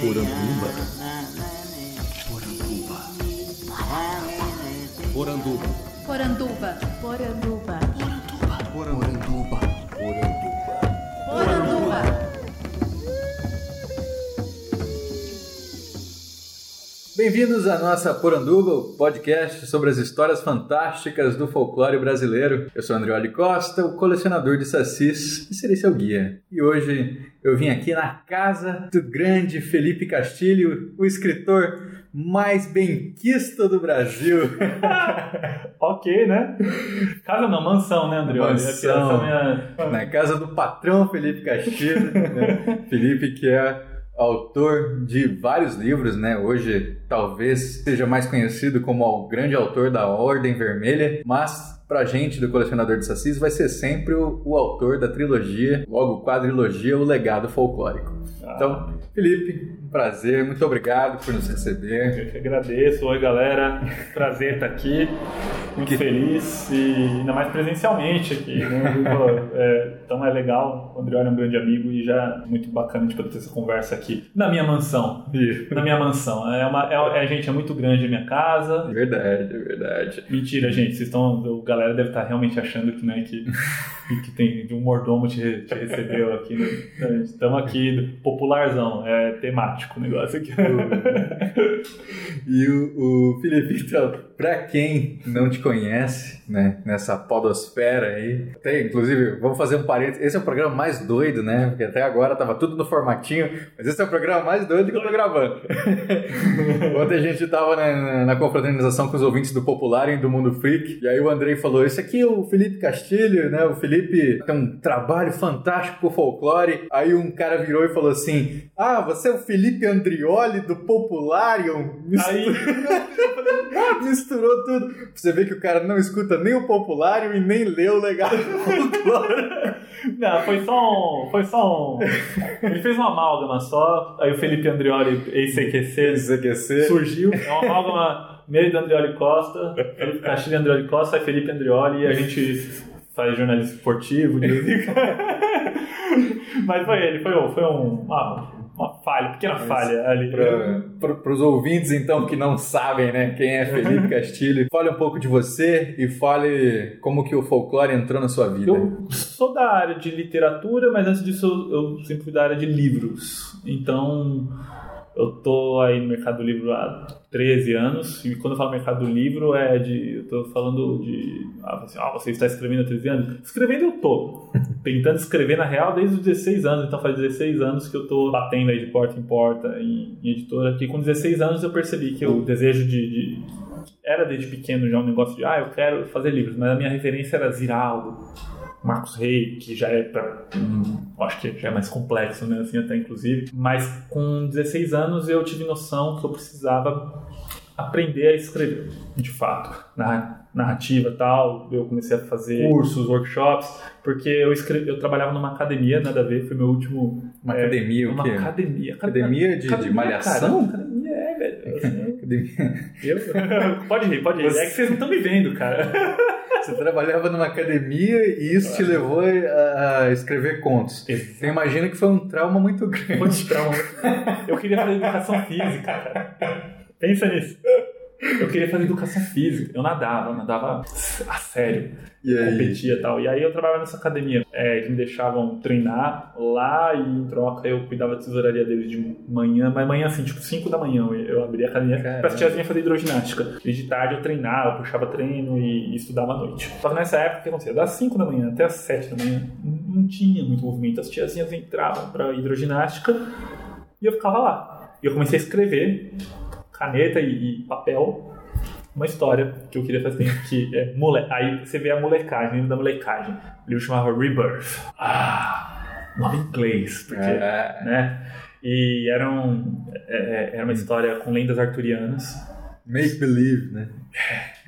Poranduba. Poranduba. Poranduba. Poranduba. Poranduba. Poranduba. Poranduba. Bem-vindos à nossa Poranduba, o podcast sobre as histórias fantásticas do folclore brasileiro. Eu sou Andrioli Costa, o colecionador de sacis e serei seu guia. E hoje eu vim aqui na casa do grande Felipe Castilho, o escritor mais benquisto do Brasil. Ok, né? Casa não, mansão, né, André? Mansão. é minha... na casa do patrão Felipe Castilho. né? Felipe que é autor de vários livros, né? Hoje talvez seja mais conhecido como o grande autor da Ordem Vermelha, mas pra gente do colecionador de sacis vai ser sempre o, o autor da trilogia, logo quadrilogia, o legado folclórico. Então, Felipe, um prazer, muito obrigado por nos receber. Eu que agradeço. Oi, galera. Prazer estar aqui. Muito feliz e ainda mais presencialmente aqui. Né? É, então é legal. O André é um grande amigo e já muito bacana de poder ter essa conversa aqui na minha mansão. Na minha mansão. É uma, é, é, gente, é muito grande a minha casa. É verdade, é verdade. Mentira, gente. Vocês estão. Galera deve estar realmente achando que, né, que, que tem um mordomo te, te recebeu aqui. Né? Estamos aqui, popularzão, é temático o negócio aqui. E o, o Felipe, então, pra quem não te conhece, né, nessa podosfera aí, até, inclusive, vamos fazer um parênteses, esse é o programa mais doido, né, porque até agora tava tudo no formatinho, mas esse é o programa mais doido que eu tô gravando. Ontem a gente tava na, na confraternização com os ouvintes do Popular e do Mundo Freak, e aí o Andrei falou, esse aqui é o Felipe Castilho, né, o Felipe tem um trabalho fantástico com folclore, aí um cara virou e falou assim, ah, você é o Felipe Andrioli do Popularium? Aí, Misturou tudo. Você ver que o cara não escuta nem o Populário e nem lê o legado do folclore. não, foi só um. Foi só um. Ele fez uma amálgama só, aí o Felipe Andrioli, ex-CQC, CQC. surgiu. É uma amálgama meio do Andrioli Costa, Felipe Castilho Andrioli Costa, aí Felipe Andrioli e a gente faz jornalismo esportivo. De... Mas foi ele, foi, um- foi um, uma, uma falha, pequena falha ali. Para os ouvintes, então, que não sabem né, quem é Felipe Castilho, fale um pouco de você e fale como que o folclore entrou na sua vida. Eu sou da área de literatura, mas antes disso eu, eu sempre fui da área de livros. Então eu tô aí no mercado do livro há 13 anos. E quando eu falo mercado do livro é de. Eu tô falando de. Ah, assim, ah, você está escrevendo há 13 anos? Escrevendo eu tô. Tentando escrever na real desde os 16 anos. Então faz 16 anos que eu tô batendo aí de porta em porta em, em editora. Que com 16 anos eu percebi que o desejo de- de era desde pequeno já um negócio de, ah, eu quero fazer livros, mas a minha referência era Ziraldo, Marcos Rey, que já é pra, hum, acho que já é mais complexo, né, assim, até inclusive. Mas com 16 anos eu tive noção que eu precisava aprender a escrever, de fato, na narrativa e tal. Eu comecei a fazer cursos, workshops, porque eu escrevi, eu trabalhava numa academia, nada a ver, foi meu último Uma é, academia, o uma quê? academia, Academia de- de malhação? Cara, academia é, velho. assim, Academia. eu- pode rir, pode rir. Você- É que vocês não estão me vendo, cara. Você trabalhava numa academia e isso te levou a, a escrever contos. Exato. Eu imagino que foi um trauma muito grande. Pode trauma. Eu queria fazer educação física, cara. Pensa nisso. Eu queria fazer educação física. Eu nadava, nadava a sério. E aí? Competia e tal. E aí eu trabalhava nessa academia. É, eles me deixavam treinar lá e em troca eu cuidava da tesouraria deles de manhã. Mas manhã assim, tipo 5 da manhã eu, eu abria a academia Caramba. pra as tiazinhas fazer hidroginástica. E de tarde eu treinava, eu puxava treino e, e estudava à noite. Só que nessa época o que acontecia? Das 5 da manhã até as 7 da manhã não não tinha muito movimento. As tiazinhas entravam pra hidroginástica e eu ficava lá. E eu comecei a escrever, caneta e, e papel, uma história que eu queria fazer, que é mole... Aí você vê a molecagem, lembra da molecagem. O livro chamava Rebirth. Ah, nome em inglês, porque, É. né? E era, um, é, é, era uma história com lendas arturianas. Make believe, né?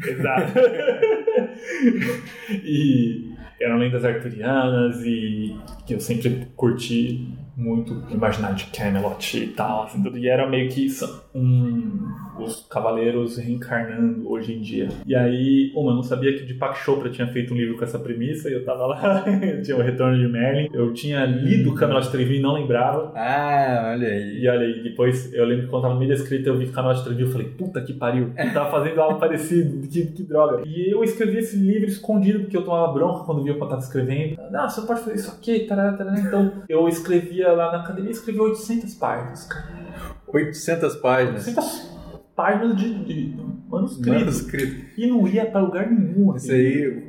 Exato. e eram lendas arturianas e que eu sempre curti muito imaginar de Camelot e tal, assim, tudo. E era meio que um, os cavaleiros reencarnando hoje em dia. E aí, uma, eu não sabia que Deepak Chopra tinha feito um livro com essa premissa, e eu tava lá, tinha o Retorno de Merlin, eu tinha lido Camelot Treville e não lembrava. Ah, olha aí. E olha aí, depois eu lembro que quando tava no meio da escrita eu vi Camelot Treville e falei, puta que pariu, eu tava fazendo algo parecido, que, que droga. E eu escrevi esse livro escondido, porque eu tomava bronca quando via o que eu tava escrevendo. Não, você pode fazer isso aqui, tarará, tarará. Então eu escrevia lá na academia, escrevi 800 páginas, cara. 800 páginas. 800 páginas de, de manuscrito. Manuscrito. E não ia pra lugar nenhum. Isso aí,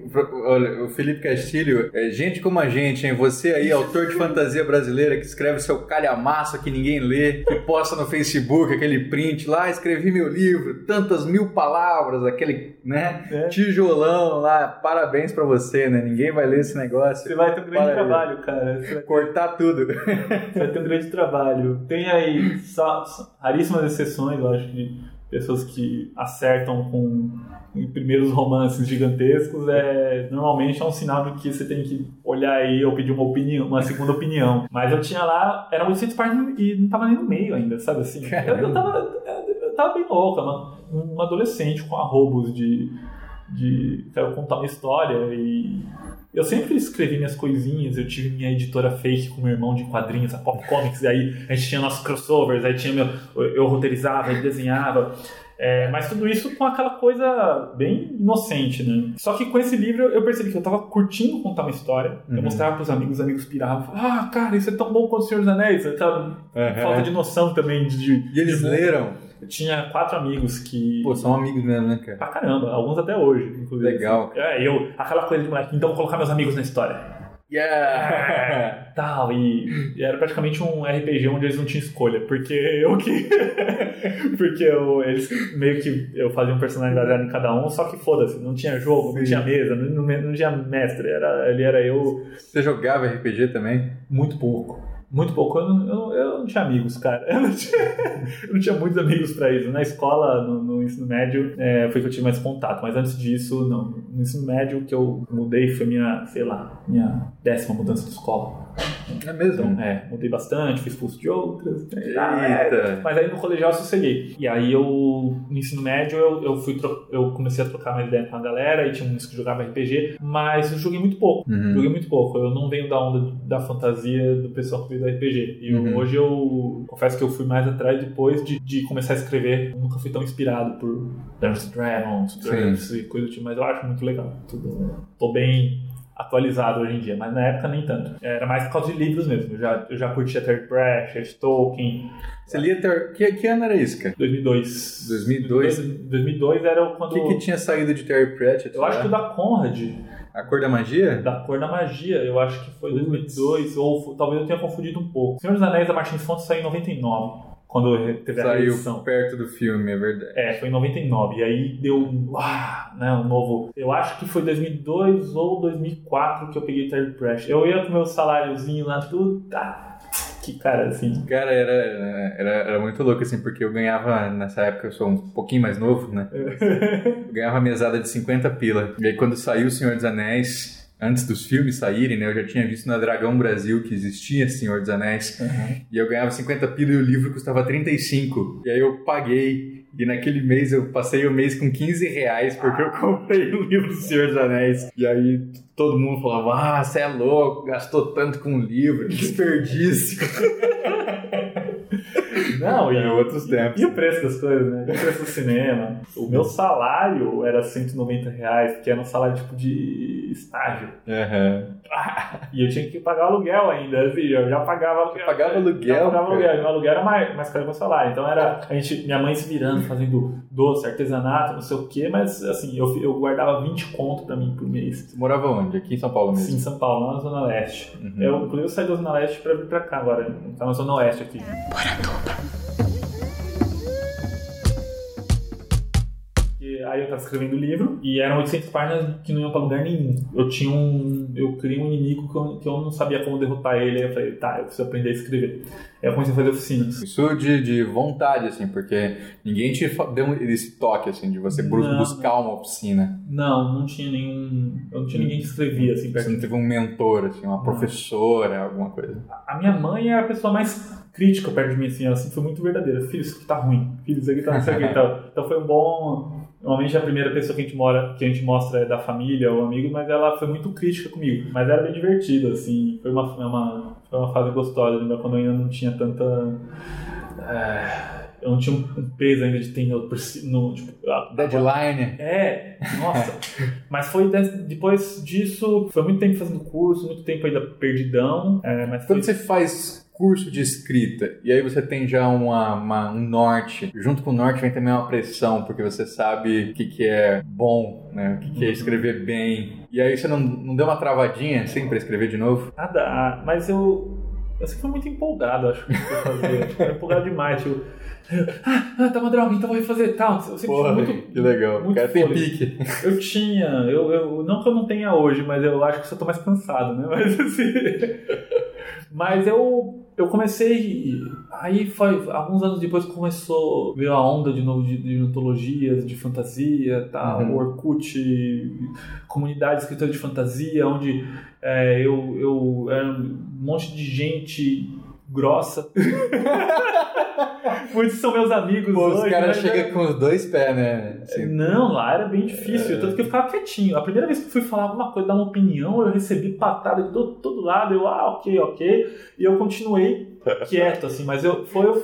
olha, o Felipe Castilho, é gente como a gente, hein? Você aí, autor de fantasia brasileira, que escreve seu calhamaço que ninguém lê, que posta no Facebook aquele print lá, escrevi meu livro, tantas mil palavras, aquele, né, É. tijolão lá, parabéns pra você, né? Ninguém vai ler esse negócio. Você vai ter um grande Parabéns. trabalho, cara. Você vai, Cortar tudo. você vai ter um grande trabalho. Tem aí só, só- raríssimas exceções, eu acho, de pessoas que acertam com primeiros romances gigantescos. É, normalmente é um sinal de que você tem que olhar aí ou pedir uma opinião, uma segunda opinião. Mas eu tinha lá, eram 800 páginas e não tava nem no meio ainda, sabe assim? Eu, eu tava, eu tava bem louca, uma, um adolescente com arrobos de, de quero contar uma história e eu sempre escrevi minhas coisinhas, eu tive minha editora fake com meu irmão de quadrinhos, a Pop Comics, e aí a gente tinha nossos crossovers, aí tinha meu, eu roteirizava, ele desenhava. É, mas tudo isso com aquela coisa bem inocente, né? Só que com esse livro eu percebi que eu tava curtindo contar uma história. Eu Uhum. mostrava pros amigos, os amigos piravam. Ah, cara, isso é tão bom quanto o Senhor dos Anéis. Eu tava Uhum. falta de noção também de. de E eles de- leram? Eu tinha quatro amigos que. Pô, são amigos mesmo, né, cara? Pra caramba, alguns até hoje, inclusive. Legal. É, eu, aquela coisa de moleque, então vou colocar meus amigos na história. Yeah! Tal, e, e era praticamente um RPG onde eles não tinham escolha, porque eu que. porque eu, eles meio que eu fazia um personagem baseado em cada um, só que foda-se, não tinha jogo, não Sim. tinha mesa, não, não, não tinha mestre, era, ele era eu Você jogava RPG também? muito pouco. Muito pouco. Eu não, eu, eu não tinha amigos, cara. Eu não tinha, eu não tinha muitos amigos pra isso. Na escola, no, no ensino médio, é, foi que eu tive mais contato. Mas antes disso, não. No ensino médio, que eu mudei foi minha, sei lá, minha décima mudança de escola. É mesmo? Então, é, mudei bastante, fui expulso de outras. Eita. Mas aí no colegial eu sosseguei. E aí eu, no ensino médio, eu, eu, fui eu comecei a trocar mais ideia com a galera e tinha uns que jogavam RPG, mas eu joguei muito pouco. Uhum. Joguei muito pouco. Eu não venho da onda da fantasia do pessoal que veio do RPG. E Uhum. hoje eu confesso que eu fui mais atrás depois de, de começar a escrever. Eu nunca fui tão inspirado por Dungeons Dragons, Dragons e coisa do tipo, mas eu acho muito legal. Tudo, tô bem atualizado hoje em dia, mas na época nem tanto. Era mais por causa de livros mesmo. Eu já, eu já curtia Terry Pratchett, Tolkien, Você lia ter... que, que ano era isso, cara? 2002. 2002? 2002 era O quando... que, que tinha saído de Terry Pratchett? Eu acho que o da Conrad, A Cor da Magia? da Cor da Magia, eu acho que foi 2002, ou talvez eu tenha confundido um pouco. Senhor dos Anéis da Martins Fontes saiu em 99, quando teve a Saiu reedição. perto do filme, é verdade. É, foi em 99. E aí deu um, ah, né, um novo. Eu acho que foi 2002 ou 2004 que eu peguei Terry Pratchett. Eu ia com meu saláriozinho lá, tudo. Tá. Que cara, assim. Cara, era, era, era muito louco, assim, porque eu ganhava, nessa época eu sou um pouquinho mais novo, né? Eu ganhava mesada de 50 pila. E aí quando saiu O Senhor dos Anéis, antes dos filmes saírem, né? Eu já tinha visto na Dragão Brasil que existia Senhor dos Anéis. E eu ganhava 50 pila e o livro custava 35. E aí eu paguei. E naquele mês eu passei o mês com 15 reais porque eu comprei o livro do Senhor dos Anéis. E aí todo mundo falava: Ah, você é louco, gastou tanto com o livro, que desperdício. Não, e, É, outros tempos. e o preço das coisas, né? E o preço do cinema. O meu salário era 190 reais, que era um salário tipo de estágio. Aham. E eu tinha que pagar o aluguel ainda, assim, eu já pagava aluguel. pagava aluguel, Já pagava aluguel. Meu aluguel era mais, mais caro que o meu salário. Então era a gente, minha mãe se virando, fazendo doce, artesanato, não sei o quê, mas assim, eu, eu guardava 20 conto pra mim por mês. Você morava onde? Aqui em São Paulo mesmo? Sim, em São Paulo, lá na Zona Leste. Uhum. Eu, inclusive, eu saí da Zona Leste pra vir pra cá agora. Tá na Zona Oeste aqui. E aí eu tava escrevendo o livro e eram 800 páginas que não iam pra lugar nenhum. Eu tinha um. Eu criei um inimigo que eu, que eu não sabia como derrotar ele. Aí eu falei, tá, eu preciso aprender a escrever. Aí eu comecei a fazer oficinas. Isso de, de vontade, assim, porque ninguém te deu esse toque, assim, de você Não, buscar uma oficina. Não, não tinha nenhum. Eu não tinha ninguém que escrevia assim perto Você não teve um mentor, assim, uma professora, alguma coisa. A minha mãe era a pessoa mais crítica perto de mim, assim, ela sempre foi muito verdadeira. Filho, isso aqui tá ruim. Filho, isso aqui tá não sei o que. Então, então foi um bom. Normalmente a primeira pessoa que a gente mora, que a gente mostra é da família ou amigo, mas ela foi muito crítica comigo. Mas era bem divertido, assim. Foi uma, uma, foi uma fase gostosa, lembra? Quando eu ainda não tinha tanta. É, eu não tinha um peso ainda de ter no, no tipo, Deadline. É, nossa. mas foi de- depois disso, foi muito tempo fazendo curso, muito tempo ainda perdidão. É, mas foi, Quando você faz curso de escrita e aí você tem já uma, uma- um norte, junto com o norte vem também uma pressão, porque você sabe o que, que é bom, né? o que, que é escrever bem. E aí você não, não deu uma travadinha assim pra escrever de novo? nada. ah, Mas eu. Eu sempre fui muito empolgado, acho que eu fazia. Tipo, empolgado demais. Tipo, ah, ah, tá uma droga, então vou refazer tal. Eu sempre fui muito. que legal. O muito cara tem pique. Eu tinha, eu, eu, não que eu não tenha hoje, mas eu acho que só tô mais cansado, né? Mas assim. Mas eu, eu comecei. Aí foi. Alguns anos depois começou. Veio a onda de novo de, de antologias, de fantasia tal, Uhum. Orkut, comunidade de escritores de fantasia, onde é, eu, eu era um monte de gente grossa. Muitos são meus amigos Pô, os hoje. caras mas- chegam com os dois pés, né? Assim, não, lá era bem difícil, tanto que eu ficava quietinho. A primeira vez que eu fui falar alguma coisa, dar uma opinião, eu recebi patada de todo, todo lado, eu, ah, ok, ok, e eu continuei quieto, assim, mas eu, foi,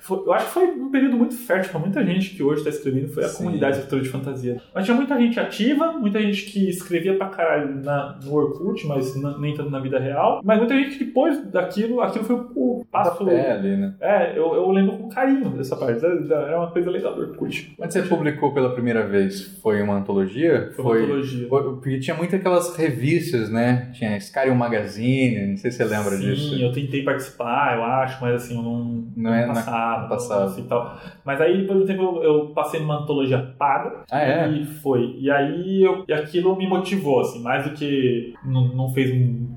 foi- eu acho que foi um período muito fértil para muita gente que hoje está escrevendo, foi a Sim. comunidade escritora de fantasia. Mas tinha muita gente ativa, muita gente que escrevia pra caralho na, no Orkut, mas na- nem tanto na vida real, mas muita gente que depois daquilo, aquilo foi o passo... pé ali, né? É, eu, eu lembro com carinho dessa parte, era uma coisa legal do Orkut. Quando você publicou pela primeira vez, foi uma antologia? Foi uma antologia. foi- Porque tinha muito aquelas revistas, né? Tinha Skyrim Magazine, não sei se você lembra Sim, disso. eu tentei participar, eu acho, mas assim, eu não, Não é na- passava. não passava. assim, tal. Mas aí, por exemplo, eu, eu passei numa antologia paga. Ah, é? E foi. E aí, eu, e aquilo me motivou, assim, mais do que não, não fez um-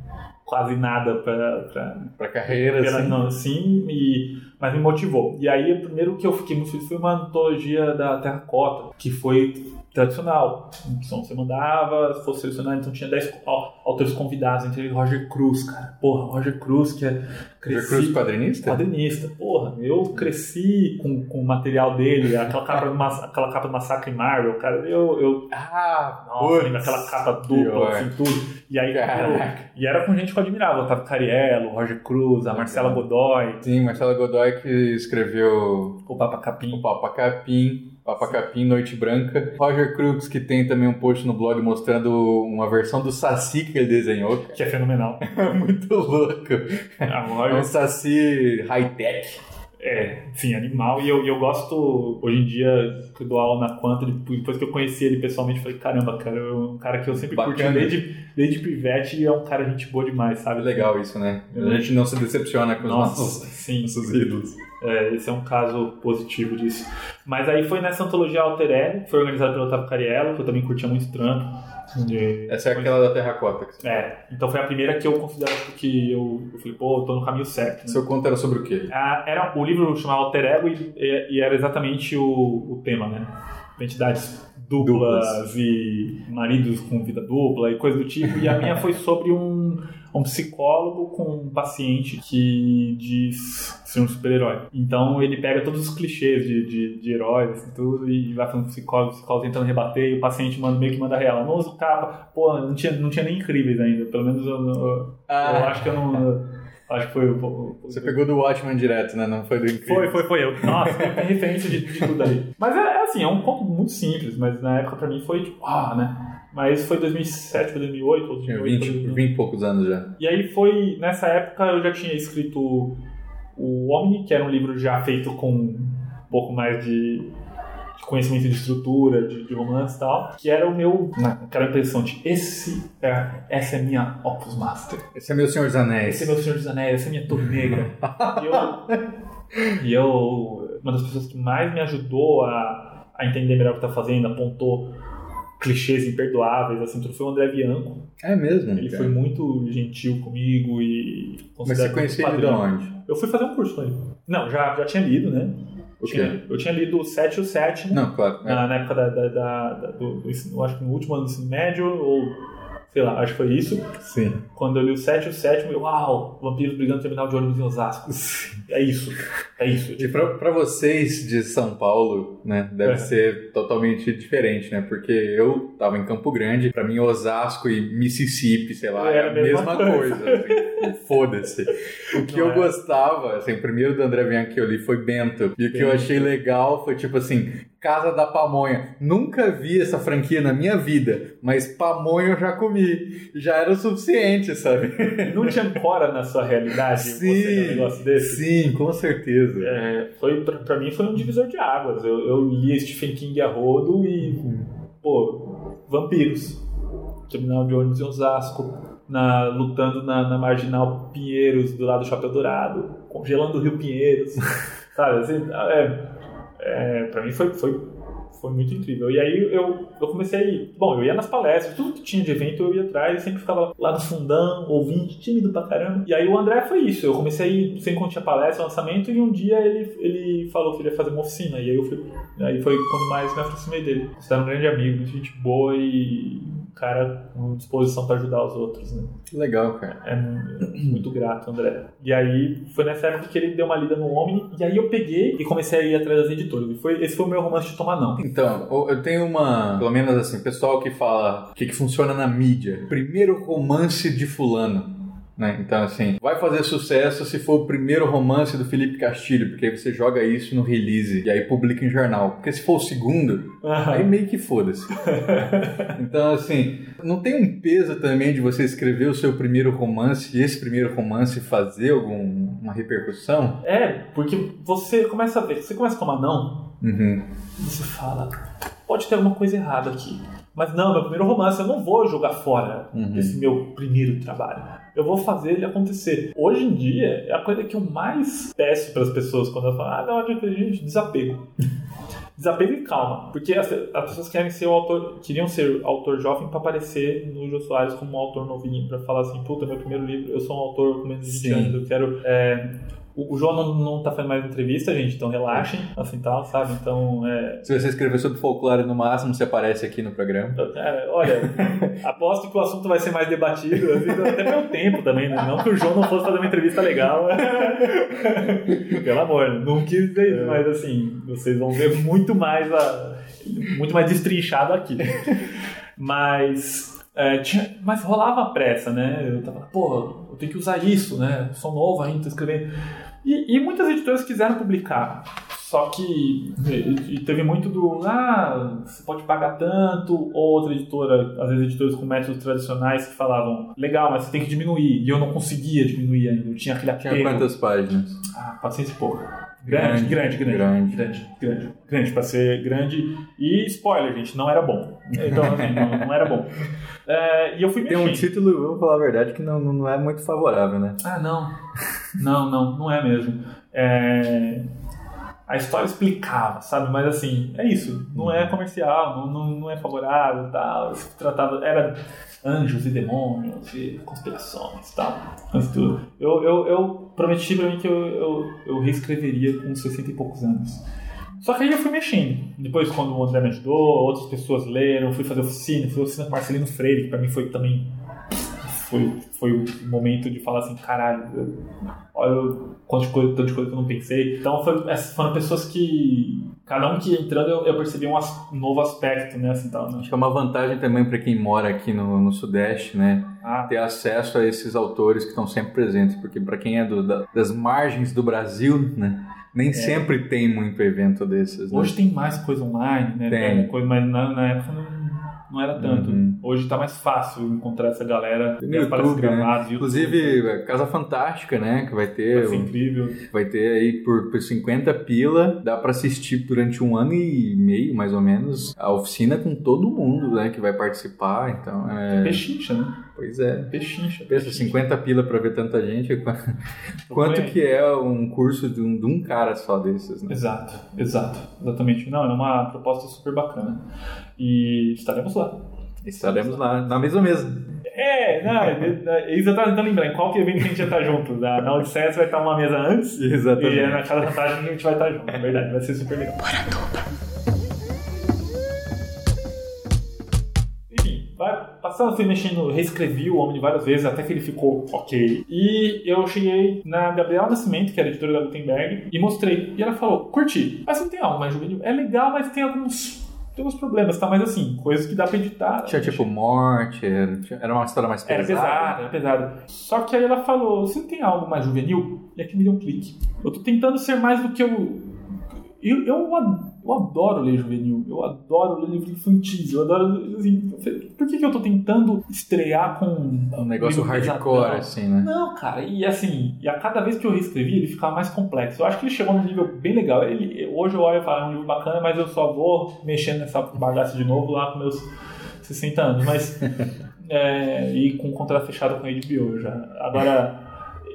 quase nada pra, pra, Pra carreira, assim. não, assim, e, mas me motivou. E aí, o primeiro que eu fiquei muito feliz foi uma antologia da Terracota, que foi tradicional. Então, você mandava, se fosse selecionado, então tinha 10 au- autores convidados, entre eles Roger Cruz, cara. Porra, Roger Cruz, que é. Roger Cresci, Cruz quadrinista? quadrinista. Porra, eu cresci com, com o material dele, aquela capa, aquela capa do Massacre Marvel, cara. Eu, eu Ah, nossa, lembra aquela capa dupla, assim, tudo. E aí, Caraca. e era com gente que eu admirava, Otávio Cariello, o Roger Cruz, a Marcela Godoy, Sim, Marcela Godoy que escreveu o Papa Capim. o Papa Capim, Papa Capim, Noite Branca. Roger Cruz, que tem também um post no blog mostrando uma versão do Saci que ele desenhou. Que é fenomenal. Muito louco. A É um Saci high-tech. é, sim, animal. E eu, eu gosto, hoje em dia, dou aula na Quanta, depois que eu conheci ele pessoalmente, falei, caramba, cara, é um cara que eu sempre curti Bacana. desde, desde pivete e é um cara gente boa demais, sabe? Legal isso, né? A gente não se decepciona com os Nossa, nossos, sim. nossos ídolos. É, esse é um caso positivo disso. Mas aí foi nessa antologia Alter Ego, que foi organizada pelo Otávio Cariello, que eu também curtia muito trampo. De- Essa é aquela da terracota. Que você É, então foi a primeira que eu considero que eu, eu falei, pô, eu tô no caminho certo. né? Seu conto era sobre o quê? Ah, era, o livro chamava Alter Ego e, e- e era exatamente o, o tema, né? Identidades duplas, Duplas. e maridos com vida dupla e coisa do tipo. E a minha foi sobre um, um psicólogo com um paciente que diz ser um super-herói. Então ele pega todos os clichês de, de, de heróis assim, tudo, e vai falando psicólogo, psicólogo tentando rebater, e o paciente manda, meio que manda real. Não uso capa. Pô, não tinha, não tinha nem incríveis ainda. Pelo menos eu, eu, eu Ah. acho que eu não. Acho que foi o. o- Você pegou do Watchman direto, né? Não foi do Incrível. foi, foi, foi eu. Nossa, tem referência de, de tudo ali. Mas é, é assim, é um conto muito simples, mas na época pra mim foi tipo, ah, né? Mas foi 2007 para 2008, ou Tinha 2008 20, pra 2009. 20 e poucos anos já. E aí foi, nessa época eu já tinha escrito o Omni, que era um livro já feito com um pouco mais de conhecimento de estrutura, de, de romance e tal, que era o meu, aquela impressão de esse é, essa é minha Opus Master. Esse é meu Senhor dos Anéis. Esse é meu Senhor dos Anéis, essa é minha Torre Negra. e, eu, e eu, uma das pessoas que mais me ajudou a, a entender melhor o que tá fazendo, apontou clichês imperdoáveis, assim, tudo foi o André Bianco. É mesmo? Ele cara. foi muito gentil comigo e Mas você muito ele de onde? Eu fui fazer um curso com ele. Não, já, já tinha lido, né? Tinha- eu tinha lido o 7 e o 7, né? Não, claro. é. na, na época da, da, da- do, do acho que no último ano do ensino médio, ou Sei lá, acho que foi isso. Sim. Quando eu li o 7 e o 7, eu, uau, vampiros brigando no terminal de ônibus em Osasco. É isso. É isso. E pra, pra vocês de São Paulo, né, deve É. ser totalmente diferente, né? Porque eu tava em Campo Grande, pra mim Osasco e Mississippi, sei lá, é Era a mesma mesma coisa. coisa. assim, Foda-se. O que Não eu é. gostava, assim, o primeiro do André Bianchi que eu li foi Bento. E o que eu Bento. achei legal foi tipo assim, Casa da Pamonha. Nunca vi essa franquia na minha vida, mas pamonha eu já comi. Já era o suficiente, sabe? Não te ancora na sua realidade ler um negócio desse? sim, com certeza. É, foi, pra, pra mim foi um divisor de águas. Eu, eu li Stephen King a rodo e, pô, vampiros. Terminal de ônibus em Osasco, na, lutando na, na marginal Pinheiros, do lado do Chapéu Dourado, congelando o Rio Pinheiros, sabe? Assim, é, é, pra mim foi, foi, foi muito incrível. E aí eu, eu comecei. Bom, eu ia nas palestras, tudo que tinha de evento eu ia atrás, e sempre ficava lá no fundão, ouvindo, tímido pra caramba. E aí o André foi isso. Eu comecei sempre quando tinha palestra, lançamento, e um dia ele, ele falou que ele ia fazer uma oficina. E aí eu fui. Aí foi quando mais me aproximei dele. Você era um grande amigo, gente boa e cara com disposição pra ajudar os outros, né? Legal, cara. É mu- muito grato, André. E aí foi nessa época que ele deu uma lida no Omni, e aí eu peguei e comecei a ir atrás das editoras. E foi, esse foi o meu romance de tomar não. Então, eu tenho uma, pelo menos assim, pessoal que fala o que, que funciona na mídia. Primeiro romance de fulano. Né? Então, assim, vai fazer sucesso se for o primeiro romance do Felipe Castilho, porque aí você joga isso no release e aí publica em jornal. Porque se for o segundo, aí meio que foda-se. Então, assim, não tem um peso também de você escrever o seu primeiro romance e esse primeiro romance fazer alguma repercussão? É, porque você começa a ver, você começa a tomar não, Uhum. e você fala, pode ter alguma coisa errada aqui. Mas não, meu primeiro romance, eu não vou jogar fora Uhum. esse meu primeiro trabalho. Eu vou fazer ele acontecer. Hoje em dia, é a coisa que eu mais peço para as pessoas quando elas falam, ah, não, adianta, gente, desapego. Desapego e calma. Porque as, as pessoas querem ser o autor, queriam ser autor jovem para aparecer no Jô Soares como um autor novinho, para falar assim, puta, meu primeiro livro, eu sou um autor com menos de 20 Sim. anos, eu quero. é, o, o João não, não tá fazendo mais entrevista, gente, então relaxem, assim tal, sabe? Então, é, Se você escrever sobre folclore no máximo, você aparece aqui no programa. é, olha, aposto que o assunto vai ser mais debatido, assim, até pelo tempo também, né? Não que o João não fosse fazer uma entrevista legal. Pelo amor, não quis dizer isso, mas assim, vocês vão ver muito mais a, muito mais destrinchado aqui. Mas é, tinha, mas rolava a pressa, né? Eu tava, pô, eu tenho que usar isso, né? Sou novo ainda, tô escrevendo. E, e muitas editoras quiseram publicar. Só que teve muito do, ah, você pode pagar tanto, ou outra editora, às vezes editoras com métodos tradicionais que falavam, legal, mas você tem que diminuir. E eu não conseguia diminuir ainda, eu tinha aquele apego. Tinha quantas páginas? Ah, 400 e pouco. Grande, Grande, grande, grande, grande. grande, grande, pra ser grande. E spoiler, gente, não era bom. Então, assim, não, não era bom. É, e eu fui Tem um mexendo. título, vou falar a verdade, que não, não é muito favorável, né? Ah, não. Não, não, não é mesmo. É, A história explicava, sabe? Mas assim, é isso. Não é comercial, não, não, não é favorável tal. Se tratava, era anjos e demônios e conspirações e tal. Mas tudo. Eu, eu, eu prometi pra mim que eu, eu, eu reescreveria com 60 e poucos anos. Só que aí eu fui mexendo. Depois, quando o André me ajudou, outras pessoas leram, fui fazer oficina, fui oficina com Marcelino Freire, que pra mim foi também foi, foi o momento de falar assim, caralho, olha de coisa, tanto de coisa que eu não pensei. Então foi, foram pessoas que, cada um que ia entrando, eu, eu percebi um, as- um novo aspecto, né, assim, tal, né? Acho que é uma vantagem também para quem mora aqui no, no Sudeste, né? Ah, Ter acesso a esses autores que estão sempre presentes, porque para quem é do- da- das margens do Brasil, né? Nem sempre tem muito evento desses, né? hoje tem mais coisa online, né, Tem. coisa, mas na, na época não, não era tanto. Uhum. Hoje tá mais fácil encontrar essa galera, No palestras YouTube, né? gravadas, YouTube, Inclusive, Casa Fantástica, né? Que vai ter, vai ser incrível. vai ter aí por, por 50 pila, dá para assistir durante um ano e meio, mais ou menos, a oficina com todo mundo, né? Que vai participar. Então, é. Pechincha, né? Pois é. Pechincha. Pensa, pechincha. 50 pila pra ver tanta gente. Quanto que é um curso de um, de um cara só desses, né? Exato, exato, exatamente. Não, é uma proposta super bacana. E estaremos lá. Estaremos lá, na mesma mesa. É, não, é- é- isso eu tava tentando lembrar. Em qual que evento que a gente ia estar junto? Na, na Odisseia vai estar uma mesa antes e Exatamente. é na Casa Fantástica que a gente vai estar junto. É verdade, vai ser super legal. Vai passando, fui mexendo, reescrevi o Omni várias vezes, até que ele ficou ok. E eu cheguei na Gabriela Nascimento, que era editora da Gutenberg, e mostrei. E ela falou, curti, mas não tem algo mais juvenil. É legal, mas tem alguns... Tem alguns problemas, tá? Mas assim, coisas que dá pra editar. Tinha tipo morte, era, era uma história mais Era pesada. era pesado. Só que aí ela falou: você não tem algo mais juvenil? E aqui me deu um clique. Eu tô tentando ser mais do que eu. Eu, eu, eu adoro ler juvenil, eu adoro ler livro infantil, eu adoro. Assim, por que, que eu tô tentando estrear com. Um negócio hardcore, pesadão? assim, né? Não, cara, e assim, e a cada vez que eu reescrevi, ele ficava mais complexo. Eu acho que ele chegou num nível bem legal. Ele, hoje eu olho e falo, é um livro bacana, mas eu só vou mexendo nessa bagaça de novo lá com meus 60 anos. Mas. é, e com um contrato fechado com a HBO já. Agora,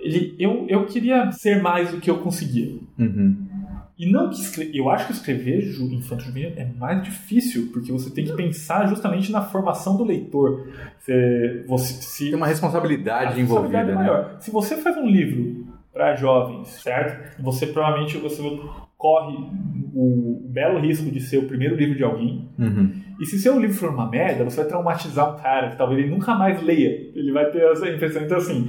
ele, eu, eu queria ser mais do que eu conseguia. Uhum. E não que escre- eu acho que escrever ju- infanto juvenil é mais difícil, porque você tem que pensar justamente na formação do leitor. Você, você, se, Tem uma responsabilidade envolvida, é né? maior. Se você faz um livro para jovens, certo? Você provavelmente você corre o belo risco de ser o primeiro livro de alguém. Uhum. E se seu livro for uma merda, você vai traumatizar um cara que talvez ele nunca mais leia. Ele vai ter essa impressão. Então, assim,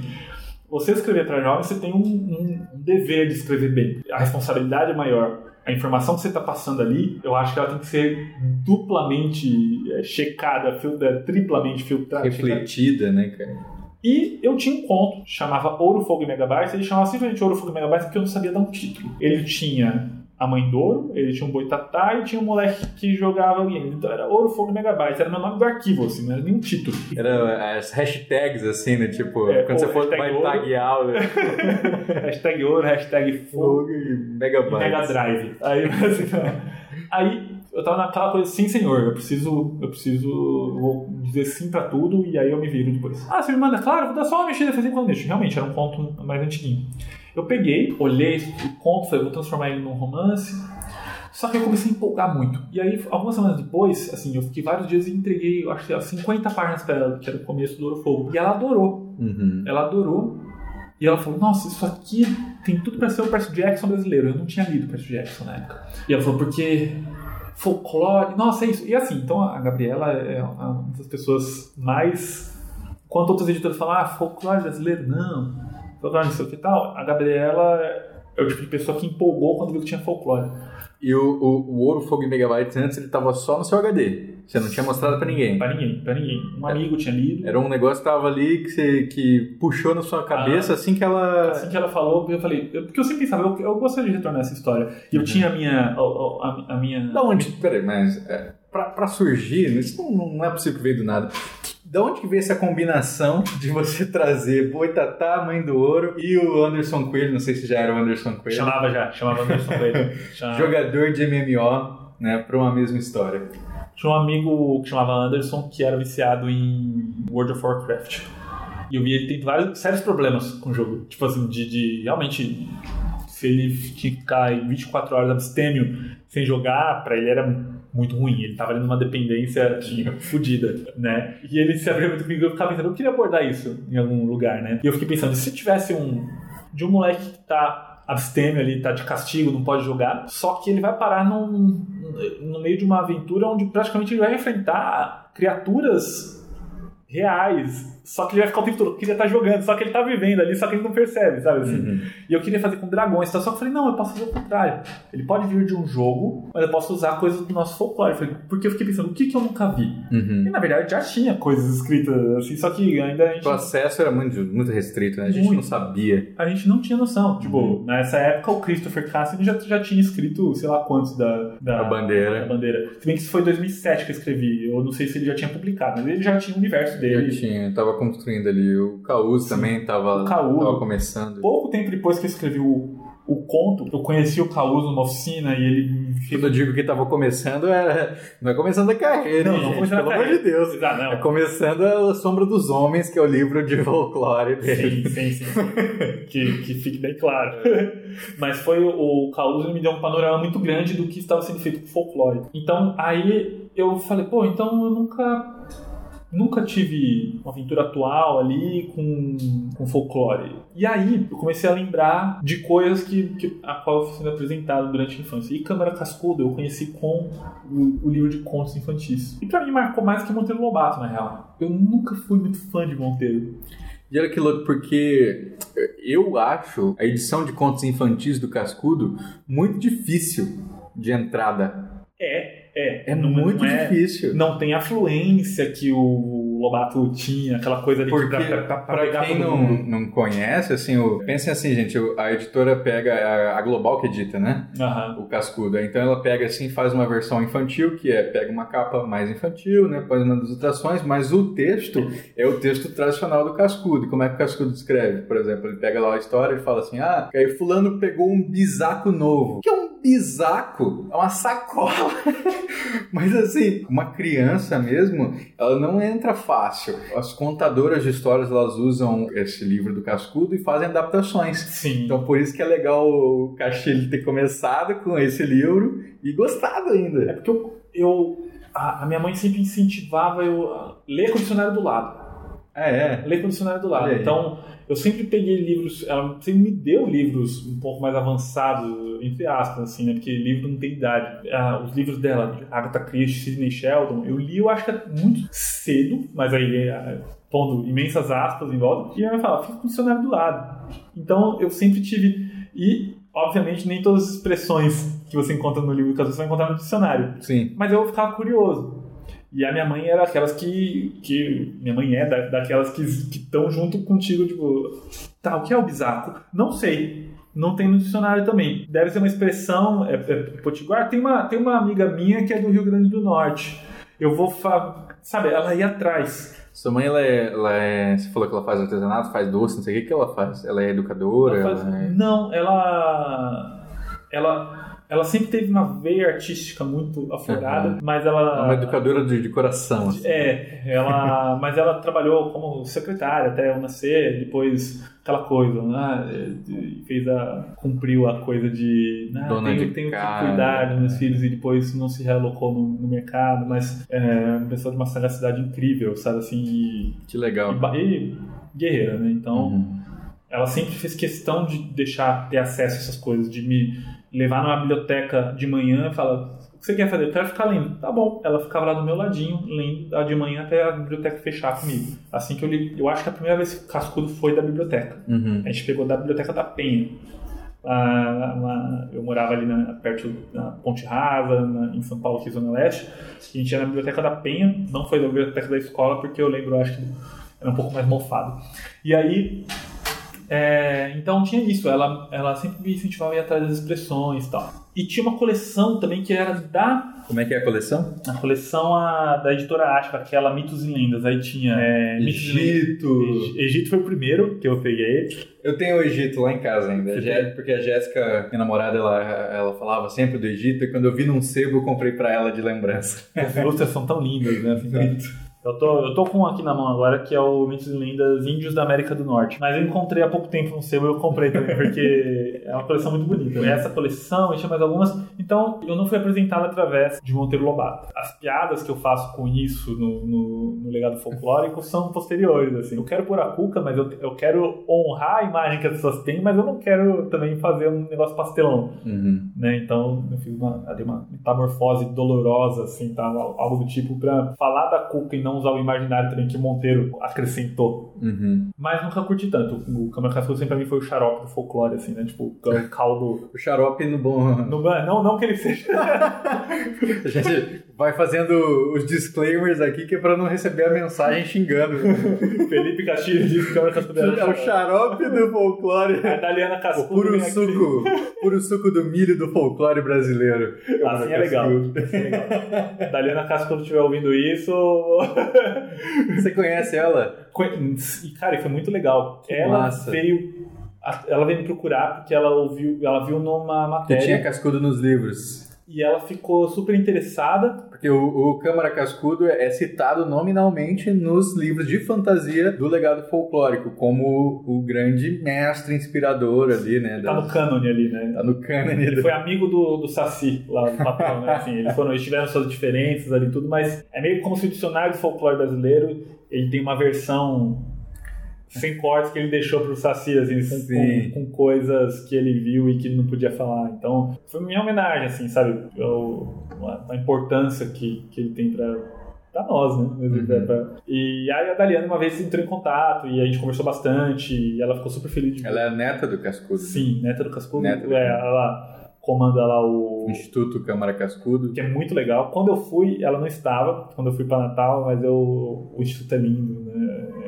você escrever para jovens, você tem um, um- dever de escrever bem. A responsabilidade é maior. A informação que você está passando ali, eu acho que ela tem que ser duplamente eh, checada, filtra, triplamente filtrada. checada. Refletida, né, cara? E eu tinha um conto, chamava Ouro, Fogo e Megabytes, ele chamava simplesmente Ouro, Fogo e Megabytes porque eu não sabia dar um título. Ele tinha a mãe Douro, ele tinha um boitatá e tinha um moleque que jogava game. Então era Ouro, Fogo e Megabytes, era meu nome do arquivo, assim, não era nenhum título. Era as hashtags, assim, né? Tipo, É, quando você ou for hashtag vai ouro. taguear o hashtag Ouro, hashtag Fogo e e megabytes. Mega Drive. Aí, assim, aí eu tava naquela coisa, sim senhor, eu preciso, eu preciso, vou dizer sim pra tudo e aí eu me viro depois. Ah, você me manda, claro, vou dar só uma mexida, fazer quando deixo. Realmente, era um conto mais antiguinho. Eu peguei, olhei o conto, falei, vou transformar ele num romance. Só que eu comecei a empolgar muito. E aí, algumas semanas depois, assim, eu fiquei vários dias e entreguei, eu acho que era 50 páginas pra ela, que era o começo do Ouro Fogo. E ela adorou. Uhum. Ela adorou. E ela falou: Nossa, isso aqui tem tudo pra ser o Percy Jackson brasileiro. Eu não tinha lido Percy Jackson na época. E ela falou: Porque folclore. Nossa, é isso. E assim, então a Gabriela é uma das pessoas mais. Enquanto outras editoras falam: Ah, folclore brasileiro, não. Folclore não sei o que tal. A Gabriela é o tipo de pessoa que empolgou quando viu que tinha folclore. E o, o, o Ouro, Fogo e Megabytes antes ele tava só no seu HD. Você não tinha mostrado pra ninguém. Pra ninguém, pra ninguém. Um amigo tinha lido. Era um negócio que tava ali que, você, que puxou na sua cabeça assim que ela. Assim que ela falou, eu falei, eu- porque eu sempre pensava, eu, eu gostaria de retornar essa história. E eu tinha a minha. A, a- a minha. Da onde. Peraí, mas. É, pra, pra surgir, isso não, não é possível que veio do nada. Da onde que veio essa combinação de você trazer Boitatá, Mãe do Ouro e o Anderson Coelho? Não sei se já era o Anderson Coelho. Chamava já, chamava Anderson Coelho. Chamava- Jogador de MMO, né? Pra uma mesma história. Tinha um amigo que chamava Anderson que era viciado em World of Warcraft. E eu vi ele tem vários sérios problemas com o jogo. Tipo assim, de, de realmente. Se ele ficar em 24 horas abstêmio sem jogar, pra ele era muito ruim. Ele tava ali numa dependência fodida, né? E ele se abriu muito comigo eu ficava pensando, eu queria abordar isso em algum lugar, né? E eu fiquei pensando, se tivesse um. De um moleque que tá abstêmio ali, tá de castigo, não pode jogar, só que ele vai parar num, no meio de uma aventura onde praticamente ele vai enfrentar criaturas reais. Só que ele vai ficar o tempo todo, queria estar jogando, só que ele tá vivendo ali, só que ele não percebe, sabe assim? Uhum. E eu queria fazer com dragões, então, só que eu falei, não, eu posso fazer o contrário. Ele pode vir de um jogo, mas eu posso usar coisas do nosso folclore. Eu falei, porque eu fiquei pensando, o que, que eu nunca vi? Uhum. E na verdade já tinha coisas escritas assim, só que ainda a gente, O acesso era muito, muito restrito, né? A gente Muito. não sabia. a gente não tinha noção. Tipo, Uhum. nessa época o Christopher Cassidy já, já tinha escrito, sei lá quantos da, da A bandeira. da bandeira. Se bem que isso foi em 2007 que eu escrevi, eu não sei se ele já tinha publicado, mas ele já tinha o universo dele. tinha, tava construindo ali. O Caus também tava, O Caú. tava começando. Pouco tempo depois que eu escrevi o, o conto, eu conheci o Causo numa oficina e ele Quando eu digo que tava começando, era. Não é começando a carreira, Não, não gente? começando a Pelo amor de. Deus. Ah, não. É começando a Sombra dos Homens, que é o livro de folclore dele. Sim, sim, sim. que, que fique bem claro. Mas foi o, o Causo ele me deu um panorama muito grande do que estava sendo feito com folclore. Então aí eu falei, pô, então eu nunca. Nunca tive uma aventura atual ali com, com folclore. E aí eu comecei a lembrar de coisas que, que a qual eu fui sendo apresentado durante a infância. E Câmara Cascudo eu conheci com o, o livro de contos infantis. E pra mim marcou mais que Monteiro Lobato, na real. Eu nunca fui muito fã de Monteiro. E olha que louco, porque eu acho a edição de contos infantis do Cascudo muito difícil de entrada. É, é. É não- muito não é- difícil. Não tem a fluência que o Lobato tinha, aquela coisa ali Porque, pra, pra, pra, pra pra pegar quem todo não, mundo. não conhece, assim, o, pensem assim, gente, a editora pega a, a Global que edita, né? Aham. O Cascudo. Então ela pega assim, faz uma versão infantil, que é pega uma capa mais infantil, né? Põe nas ilustrações, mas o texto é o texto tradicional do Cascudo. E como é que o Cascudo escreve? Por exemplo, ele pega lá a história e fala assim: ah, aí fulano pegou um bisaco novo. Que é um bisaco? É uma sacola. Mas assim, uma criança mesmo, ela não entra fácil. As contadoras de histórias, elas usam esse livro do Cascudo e fazem adaptações. Sim. Então por isso que é legal o Castilho ter começado com esse livro e gostado É ainda. porque eu, eu a, a minha mãe sempre incentivava eu a ler com o dicionário do lado. É, é. Ler com o dicionário do lado. Então, eu sempre peguei livros, ela sempre me deu livros um pouco mais avançados, entre aspas, assim, né? Porque livro não tem idade. Ah, os livros dela, de Agatha Christie, Sidney Sheldon, eu li, eu acho que muito cedo, mas aí é, pondo imensas aspas em volta, e ela fala, fica com o dicionário do lado. Então, eu sempre tive. E, obviamente, nem todas as expressões que você encontra no livro que você vai encontrar no dicionário. Sim. Mas eu ficava curioso. E a minha mãe era aquelas que. que minha mãe é da, daquelas que estão junto contigo, tipo. Tá, o que é o bisaco? Não sei. Não tem no dicionário também. Deve ser uma expressão. É, é potiguar. Tem uma, tem uma amiga minha que é do Rio Grande do Norte. Eu vou. Fa... Sabe, ela ia atrás. Sua mãe, ela é, ela é- Você falou que ela faz artesanato, faz doce, não sei o que, que ela faz. Ela é educadora? Ela faz- ela é- Não, ela. Ela. Ela sempre teve uma veia artística muito aflorada, Uhum. mas ela. é uma educadora de, de coração. assim. É, ela, mas ela trabalhou como secretária até eu nascer, depois aquela coisa, né? Fez a. cumpriu a coisa de. Ah, Dona tenho, de tenho casa. que cuidar dos meus filhos e depois não se realocou no, no mercado, mas é uma pessoa de uma sagacidade incrível, sabe assim? E, Que legal. e, e guerreira, né? Então Uhum. ela sempre fez questão de deixar ter acesso a essas coisas, de me levar numa biblioteca de manhã e falar: o que você quer fazer? Eu quero ficar lendo. Tá bom. Ela ficava lá do meu ladinho, lendo de manhã até a biblioteca fechar comigo. Assim que eu li, eu acho que a primeira vez que o Cascudo foi da biblioteca. Uhum. A gente pegou da biblioteca da Penha. Eu morava ali na- perto da Ponte Rasa, na- em São Paulo, aqui Zona Leste. A gente ia na biblioteca da Penha, não foi da biblioteca da escola, porque eu lembro, acho que era um pouco mais mofado. E aí, é, então tinha isso, ela, ela sempre me incentivava a ir atrás das expressões e tal. E tinha uma coleção também que era da Como é que é a coleção? a coleção a, da editora Ashba, aquela Mitos e Lendas. Aí tinha é. Egito. Eg- Egito foi o primeiro que eu peguei. Eu tenho o Egito lá em casa ainda. Você Porque a Jéssica, minha namorada, ela, ela falava sempre do Egito e quando eu vi num sebo eu comprei pra ela de lembrança. As ilustras são tão lindas, né? assim, tá? Eu tô, eu tô com um aqui na mão agora que é o Mitos e Lendas Índios da América do Norte. Mas eu encontrei há pouco tempo no sebo e eu comprei também, porque é uma coleção muito bonita. Essa coleção, e tinha mais algumas. Então, eu não fui apresentado através de Monteiro Lobato. As piadas que eu faço com isso no, no, no legado folclórico são posteriores, assim. Eu quero pôr a cuca, mas eu, eu quero honrar a imagem que as pessoas têm, mas eu não quero também fazer um negócio pastelão Uhum. né? Então eu fiz uma, uma metamorfose dolorosa, assim, tá? algo do tipo pra falar da Cuca e não usar o imaginário também que Monteiro acrescentou. Uhum. Mas nunca curti tanto. O Câmara Cascudo sempre pra mim foi o xarope do folclore, assim, né? Tipo, o caldo. O xarope no bom. Não, não, não que ele seja. A gente vai fazendo os disclaimers aqui que é pra não receber a mensagem xingando. Felipe Castilho disse que o Câmara Cascudo era É o xarope do folclore. A Daliana O Cascudo. puro vem aqui. suco, puro suco do milho do folclore brasileiro. Assim é legal. Assim é legal. Daliana Cascudo, quando estiver ouvindo isso. Você conhece ela? E, cara, foi muito legal. ela massa. veio. Ela veio me procurar porque ela ouviu, ela viu numa Que matéria tinha cascudo nos livros. e ela ficou super interessada. Porque o, o Câmara Cascudo é citado nominalmente nos livros de fantasia do legado folclórico, como o, o grande mestre inspirador ali, né? Tá no cânone ali, né? Tá no cânone. Ele foi amigo do, do Saci, lá do papel, né? Assim, eles, foram, eles tiveram suas diferenças ali e tudo, mas é meio como se o dicionário do folclore brasileiro ele tem uma versão sem cortes que ele deixou pro Saci, assim, com, com, com, coisas que ele viu e que não podia falar. Então, foi minha homenagem, assim, sabe? A, importância que, que ele tem pra, pra nós, né? Uhum. E aí a Daliana uma vez entrou em contato e a gente conversou bastante e ela ficou super feliz de Ela é a neta do Cascudo. Sim, neta do Cascudo. Neta do é, ela comanda lá o Instituto Câmara Cascudo, que é muito legal. Quando eu fui, ela não estava, quando eu fui para Natal, mas eu, o instituto é lindo, né?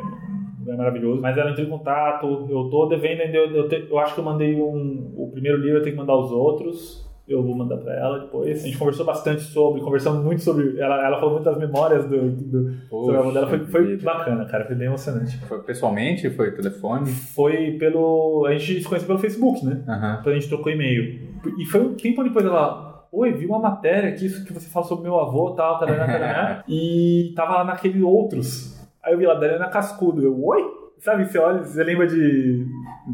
É maravilhoso. Mas ela entrou em contato, eu tô devendo ainda, eu, eu, te, eu acho que eu mandei um, o primeiro livro, eu tenho que mandar os outros eu vou mandar para ela depois. A gente conversou bastante sobre, conversamos muito sobre. Ela, ela falou muito das memórias do, do Poxa, sobre dela. Foi, foi bacana, cara, foi bem emocionante. Foi pessoalmente? Foi telefone? Foi pelo. A gente se conheceu pelo Facebook, né? Uhum. Depois a gente trocou e-mail. E foi um tempo depois ela. Oi, vi uma matéria aqui que você fala sobre meu avô tal, tal, tal, tal, e tava lá naquele outros. Aí eu vi lá, Dariana Cascudo. Eu, oi? Sabe, você olha, você lembra de.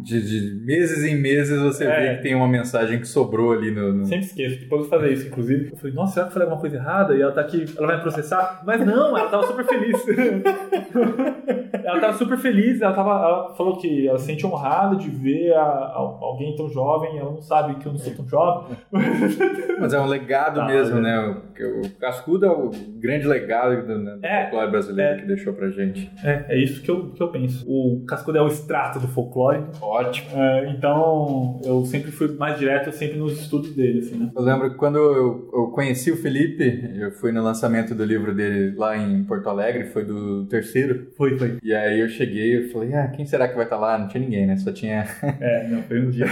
De, de meses em meses você é. vê que tem uma mensagem que sobrou ali no. no... Sempre esqueço, depois eu fazer isso, inclusive. Eu falei, nossa, será que eu falei alguma coisa errada? E ela tá aqui, ela vai me processar? Mas não, ela tava super feliz. ela tava super feliz, ela, tava, ela falou que ela se sente honrada de ver a, a, alguém tão jovem, ela não sabe que eu não sou tão jovem. Mas é um legado ah, mesmo, é. né? O, o Cascudo é o grande legado do, né, é, folclore brasileiro é, que deixou pra gente. É, é isso que eu, que eu penso. O o Cascudo é o extrato do folclore. Ótimo. É, então, eu sempre fui mais direto, sempre nos estudos dele, assim, né? Eu lembro que quando eu, eu, conheci o Felipe, eu fui no lançamento do livro dele lá em Porto Alegre, foi do terceiro. Foi, foi. E aí eu cheguei e falei, ah, quem será que vai estar tá lá? Não tinha ninguém, né? Só tinha... É, não, foi um dia.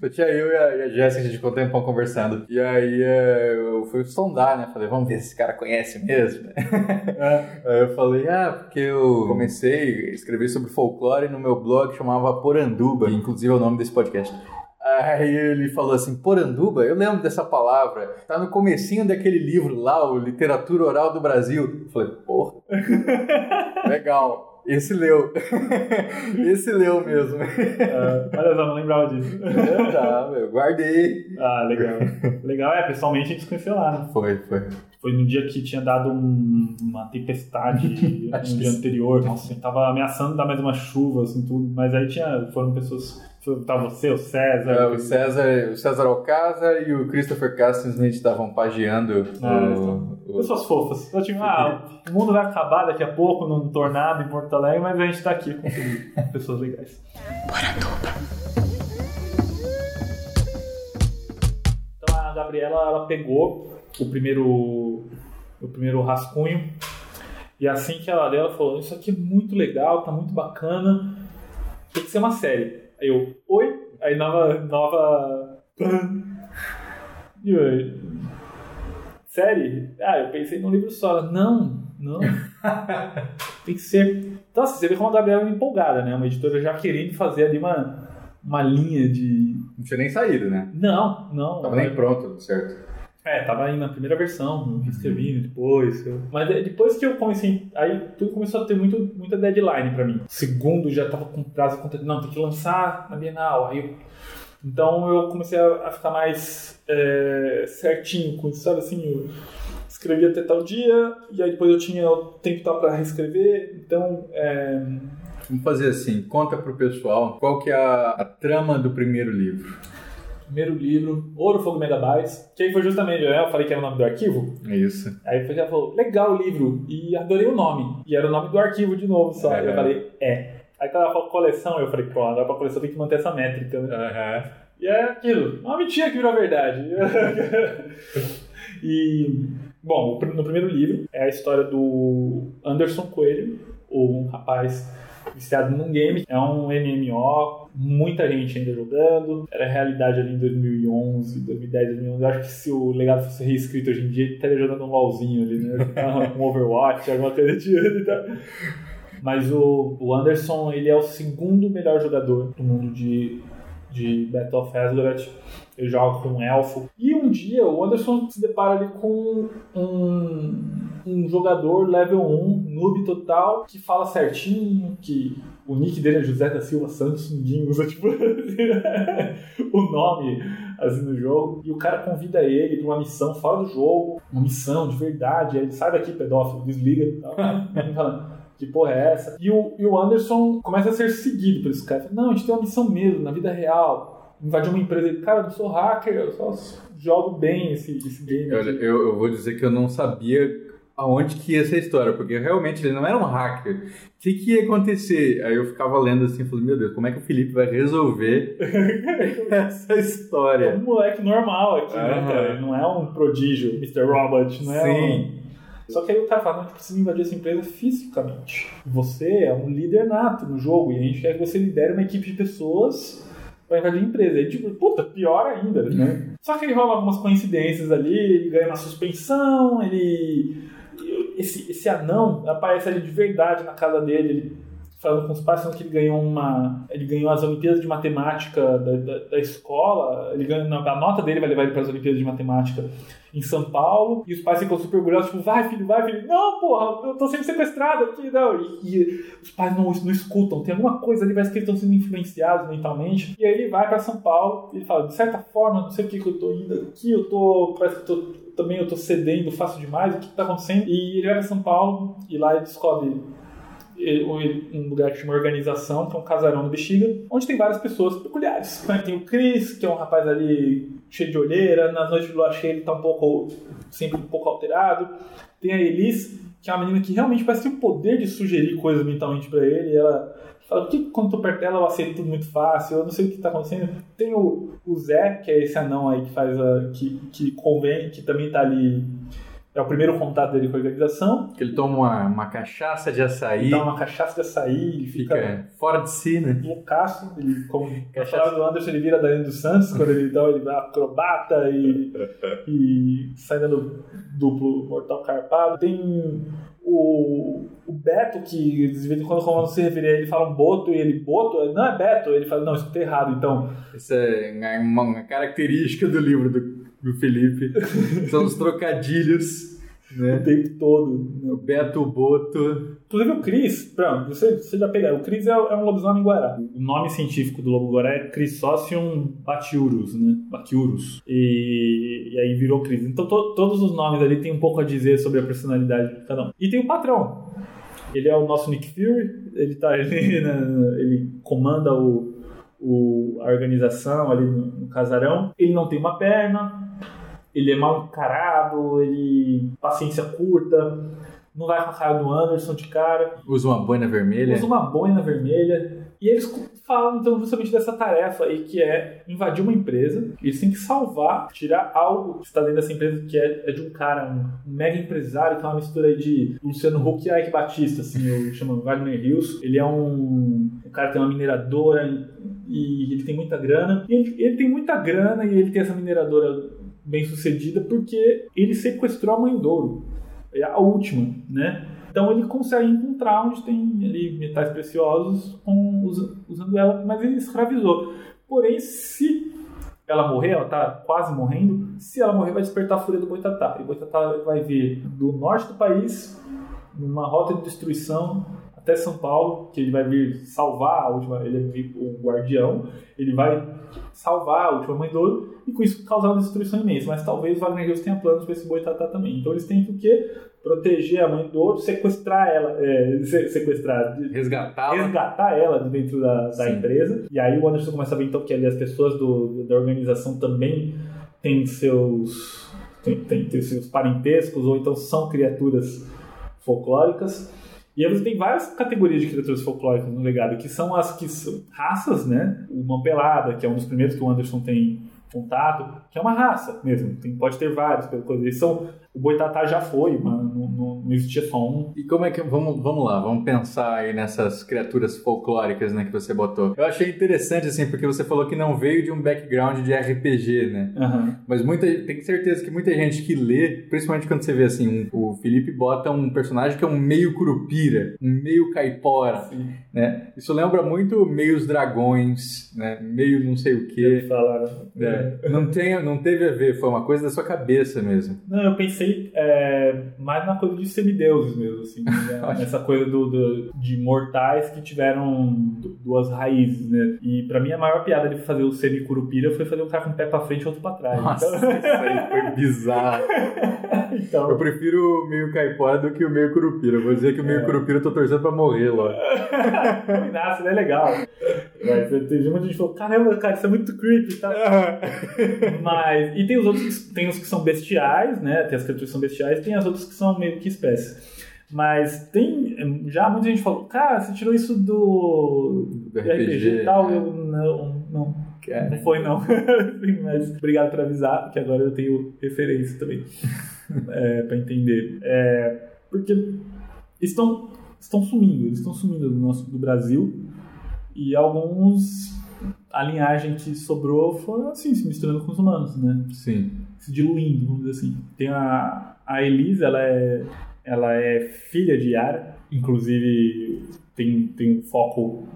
Só tinha eu e a, a Jéssica, a gente ficou um tempão conversando. E aí é, eu fui sondar, né? Falei, vamos ver se esse cara conhece mesmo. É. Aí eu falei, ah, porque eu comecei a escrever sobre folclore no meu blog chamava Poranduba, que inclusive é o nome desse podcast. Aí ele falou assim, Poranduba, eu lembro dessa palavra, tá no comecinho daquele livro lá, o Literatura Oral do Brasil. Eu falei, porra, legal. Esse leu. Esse leu mesmo. Ah, olha só, não lembrava disso. tá, meu, guardei. Ah, legal. Legal, é, pessoalmente a gente se conheceu lá, né? Foi, foi. Foi no dia que tinha dado um, uma tempestade no dia anterior. Nossa, tava ameaçando dar mais uma chuva, assim, tudo. Mas aí tinha, foram pessoas Tá você, o César. É, o César, o César Alcázar e o Christopher Castensmith estavam pageando. Ah, o, o... Pessoas fofas. Eu tinha, ah, o mundo vai acabar daqui a pouco num tornado em Porto Alegre, mas a gente tá aqui com pessoas legais. Então a Gabriela, ela pegou o primeiro, o primeiro rascunho e assim que ela leu, ela falou: Isso aqui é muito legal, tá muito bacana, tem que ser uma série. Aí eu, oi? Aí nova. nova. E eu, série? Ah, eu pensei num livro só. Não, não. Tem que ser. Então, assim, você vê como a Gabriela é empolgada, né? Uma editora já querendo fazer ali uma, uma linha de. Não tinha nem saído, né? Não, não. Tava nem pronto, certo. É, tava aí na primeira versão, escrevi depois. Eu... Mas depois que eu comecei. Aí tudo começou a ter muito, muita deadline pra mim. Segundo já tava com prazo de Não, tem que lançar na Bienal. Aí eu... Então eu comecei a, a ficar mais é, certinho com isso, sabe assim? Eu escrevia até tal dia, e aí depois eu tinha o tempo tal pra reescrever. Então. É... Vamos fazer assim, conta pro pessoal qual que é a, a trama do primeiro livro primeiro livro, Ouro, Fogo Megabytes, que aí foi justamente, eu falei que era o nome do arquivo. Isso. Aí ela falou, legal o livro, e adorei o nome. E era o nome do arquivo de novo só. É, eu falei, é. Aí ela falou coleção, eu falei, pô, agora pra coleção tem que manter essa métrica, né? Uhum. E é aquilo, uma mentira que virou verdade. e, bom, no primeiro livro é a história do Anderson Coelho, um rapaz viciado num game. É um MMO, muita gente ainda jogando. Era realidade ali em 2011, 2010, 2011. Eu acho que se o legado fosse reescrito hoje em dia, ele estaria jogando um LOLzinho ali, né? um Overwatch, alguma coisa tipo. Tá? Mas o, o Anderson, ele é o segundo melhor jogador do mundo de, de Battle of Hazard. ele joga com um elfo. E um dia o Anderson se depara ali com um, um jogador level 1, noob total, que fala certinho, que o nick dele é José da Silva Santos, ninguém usa tipo o nome assim no jogo. E o cara convida ele pra uma missão fora do jogo, uma missão de verdade. Ele sai daqui, pedófilo, desliga e tal. falando, que porra é essa? E o, e o Anderson começa a ser seguido por esse cara. Não, a gente tem uma missão mesmo, na vida real. Invadir uma empresa. Cara, eu não sou hacker, eu só jogo bem esse, esse game. Olha, aqui." eu, eu vou dizer que eu não sabia aonde que ia essa história, porque realmente ele não era um hacker. O que, que ia acontecer? Aí eu ficava lendo assim, falando, meu Deus, como é que o Felipe vai resolver essa É história? um moleque normal aqui, né, cara? Ele não é um prodígio, Mr. Robot, não é Sim. um... Só que aí o cara fala, a gente precisa invadir essa empresa fisicamente. Você é um líder nato no jogo e a gente quer que você lidere uma equipe de pessoas pra invadir a empresa. Aí, tipo, puta, pior ainda, né? Só que aí rola algumas coincidências ali, ele ganha uma suspensão, ele... Esse, esse anão aparece ali de verdade na casa dele, ele falando com os pais, falando que ele ganhou uma. Ele ganhou as Olimpíadas de Matemática da, da, da escola. Ele ganhou, a nota dele vai levar ele para as Olimpíadas de Matemática em São Paulo. E os pais ficam super orgulhosos, tipo, vai filho, vai filho. Não, porra, eu tô sendo sequestrado aqui, não. E, e os pais não, não escutam, tem alguma coisa ali, parece que eles estão sendo influenciados mentalmente. E aí ele vai para São Paulo e ele fala, de certa forma, não sei o que eu tô indo aqui, eu tô. Parece que eu tô. Também eu tô cedendo fácil demais, o que, que tá acontecendo? E ele vai para São Paulo e lá ele descobre um lugar que chama Organização, que é um casarão no Bexiga, onde tem várias pessoas peculiares. né? Tem o Chris, que é um rapaz ali cheio de olheira, nas noites de lua cheia ele tá um pouco, sempre um pouco alterado. Tem a Elise, que é uma menina que realmente parece ter o poder de sugerir coisas mentalmente pra ele, ela fala, que quando tô perto dela eu aceito tudo muito fácil, eu não sei o que tá acontecendo. Tem o, o Zé, que é esse anão aí que faz a, que, que convém, que também tá ali, é o primeiro contato dele com a organização, Que ele toma uma, uma cachaça de açaí, ele dá uma cachaça de açaí e fica, fica fora de si, né? loucaço. Ele, como Cachaça. do Anderson, ele vira Danilo dos Santos, quando ele, então, ele vai acrobata e, e sai dando duplo mortal carpado. Tem o, o Beto, que de vez em quando, quando se referir a ele, fala um Boto e ele, Boto? Não é Beto. Ele fala, não, escutei errado, então. Essa é uma, uma característica do livro do, do Felipe. São os trocadilhos, O né? tempo todo. O Beto Boto. Inclusive o Cris, pronto, você, você já pegaram. O Cris é, é um lobisomem guará. O nome científico do lobo guará é Chrysocium batiurus, né? Batiurus. E, e aí virou Cris. Então to- todos os nomes ali tem um pouco a dizer sobre a personalidade de cada um. E tem o patrão. Ele é o nosso Nick Fury. Ele tá ali, na- ele comanda o, o- a organização ali no, no casarão. Ele não tem uma perna. Ele é mal encarado, ele paciência curta, não vai com a cara do Anderson de cara, Usa uma boina vermelha. usa uma boina vermelha. E eles falam então justamente dessa tarefa aí que é invadir uma empresa. Eles têm que salvar, tirar algo que está dentro dessa empresa que é, é de um cara, um, mega empresário, que é uma mistura aí de Luciano Huck e Ike Batista, assim, eu chamo Wagner Rios. Ele é um, um cara que tem uma mineradora e ele tem muita grana. Ele, ele tem muita grana e ele tem essa mineradora bem sucedida porque ele sequestrou a mãe Douro. É a última, né? Então ele consegue encontrar onde tem ali metais preciosos com, usa- usando ela, mas ele escravizou. Porém, se ela morrer, ela tá quase morrendo, se ela morrer vai despertar a fúria do Boitatá. E o Boitatá vai vir do norte do país, numa rota de destruição até São Paulo, que ele vai vir salvar a última, ele é o guardião, ele vai salvar a última mãe Douro e com isso causar uma destruição imensa. Mas talvez o Wagner Hills tenha planos para esse Boitatá também. Então eles têm que o quê? Proteger a mãe Douro, sequestrar ela, é, se- sequestrar, Resgatá-la. resgatar ela de dentro da, da empresa. E aí o Anderson começa a ver então que ali as pessoas do, da organização também têm seus, têm, têm, têm seus parentescos ou então são criaturas folclóricas. E aí você tem várias categorias de criaturas folclóricas no legado, que são as que são raças, né? Mão Pelada, que é um dos primeiros que o Anderson tem contato, que é uma raça mesmo, tem, pode ter vários, pela coisa. Eles são, o Boitatá já foi, mas não existia só um. E como é que. Vamos, vamos lá, vamos pensar aí nessas criaturas folclóricas né, que você botou. Eu achei interessante, assim, porque você falou que não veio de um background de RPG, né? Aham. Mas muita, tem certeza que muita gente que lê, principalmente quando você vê assim, um- o Felipe bota um personagem que é um meio curupira, um meio caipora, Sim. né? Isso lembra muito meios dragões, né? Meio não sei o quê. Falaram. É, não, tem, não teve a ver, foi uma coisa da sua cabeça mesmo. Não, eu pensei é, mais na coisa de semideuses mesmo, assim. né? Essa coisa do, do- de mortais que tiveram du- duas raízes, né? E pra mim a maior piada de fazer o semicurupira foi fazer um cara com um pé pra frente e outro pra trás. Nossa, isso aí foi bizarro. Então, então, Eu prefiro o meio caipora do que o meio curupira. Vou dizer que o meio É. curupira eu tô torcendo pra morrer lá. Nossa, não é legal. Mas teve muita gente que falou, caramba, cara, isso é muito creepy, tá? Mas, e tem os outros, que, tem os que são bestiais, né? Tem as criaturas que são bestiais, tem as outras que são meio que espécies. Mas tem, já muita gente falou, cara, você tirou isso do, Do RPG, e tal, é. eu não, não, É. não foi não. Mas obrigado por avisar, que agora eu tenho referência também é, para entender. É, porque estão, estão sumindo, eles estão sumindo do nosso do Brasil e alguns a linhagem que sobrou foi assim se misturando com os humanos, né? Sim. Se diluindo, vamos dizer assim. Tem a a Elisa, ela é ela é filha de Yara, inclusive tem tem um foco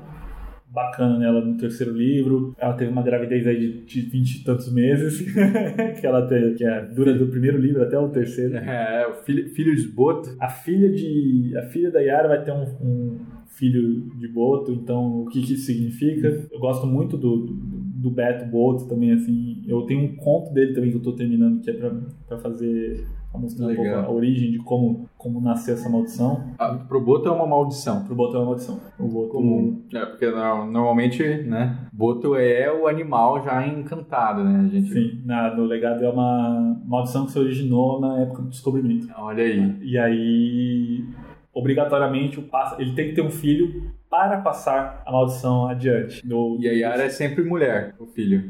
bacana nela no terceiro livro. Ela teve uma gravidez aí de, de 20 e tantos meses, que ela teve, que é, dura do primeiro livro até o terceiro. É, o filho, filho de Boto. A filha de a filha da Yara vai ter um, um filho de Boto, então o que que isso significa? Eu gosto muito do, do, do Beto Boto também, assim. Eu tenho um conto dele também que eu tô terminando, que é pra, pra fazer pra mostrar um pouco a origem de como, como nasceu essa maldição. Ah, pro Boto é uma maldição. Pro Boto é uma maldição. O Boto Comum. É, porque no- normalmente, né? Boto é o animal já encantado, né? A gente. Sim, na, no legado é uma maldição que se originou na época do descobrimento. Olha aí. E aí, obrigatoriamente, o pássaro, ele tem que ter um filho para passar a maldição adiante. Do, E a Yara é sempre mulher, o filho.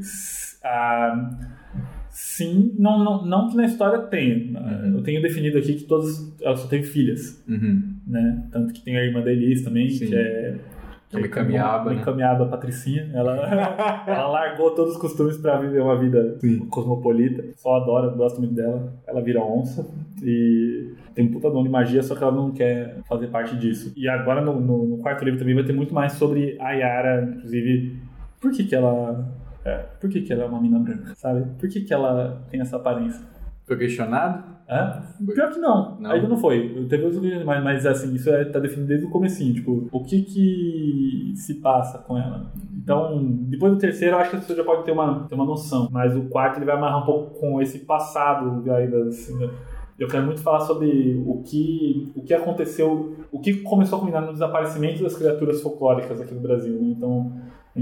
Ah, sim, não, não, não que na história tenha. Uhum. Eu tenho definido aqui que todas elas só têm filhas, Uhum. né? Tanto que tem a irmã da Elis também, Sim. que é. Que é uma Mikamiaba, uma né? Mikamiaba Patricinha. Ela, ela largou todos os costumes para viver uma vida Sim. cosmopolita. Só adora, gosto muito dela. Ela vira onça e tem um puta dom de magia, só que ela não quer fazer parte disso. E agora no, no- no quarto livro também vai ter muito mais sobre a Yara, inclusive, por que que ela... é, por que que ela é uma mina branca, sabe? Por que que ela tem essa aparência? Foi questionado? Hã? Foi. Pior que não. Não? Ainda não foi. Teve outros mas, mas assim, isso é, tá definido desde o comecinho. Tipo, o que que se passa com ela? Então, depois do terceiro, eu acho que a pessoa já pode ter uma, ter uma noção. Mas o quarto, ele vai amarrar um pouco com esse passado aí das... assim, né? Eu quero muito falar sobre o que, o que aconteceu, o que começou a culminar no desaparecimento das criaturas folclóricas aqui no Brasil. Né? Então,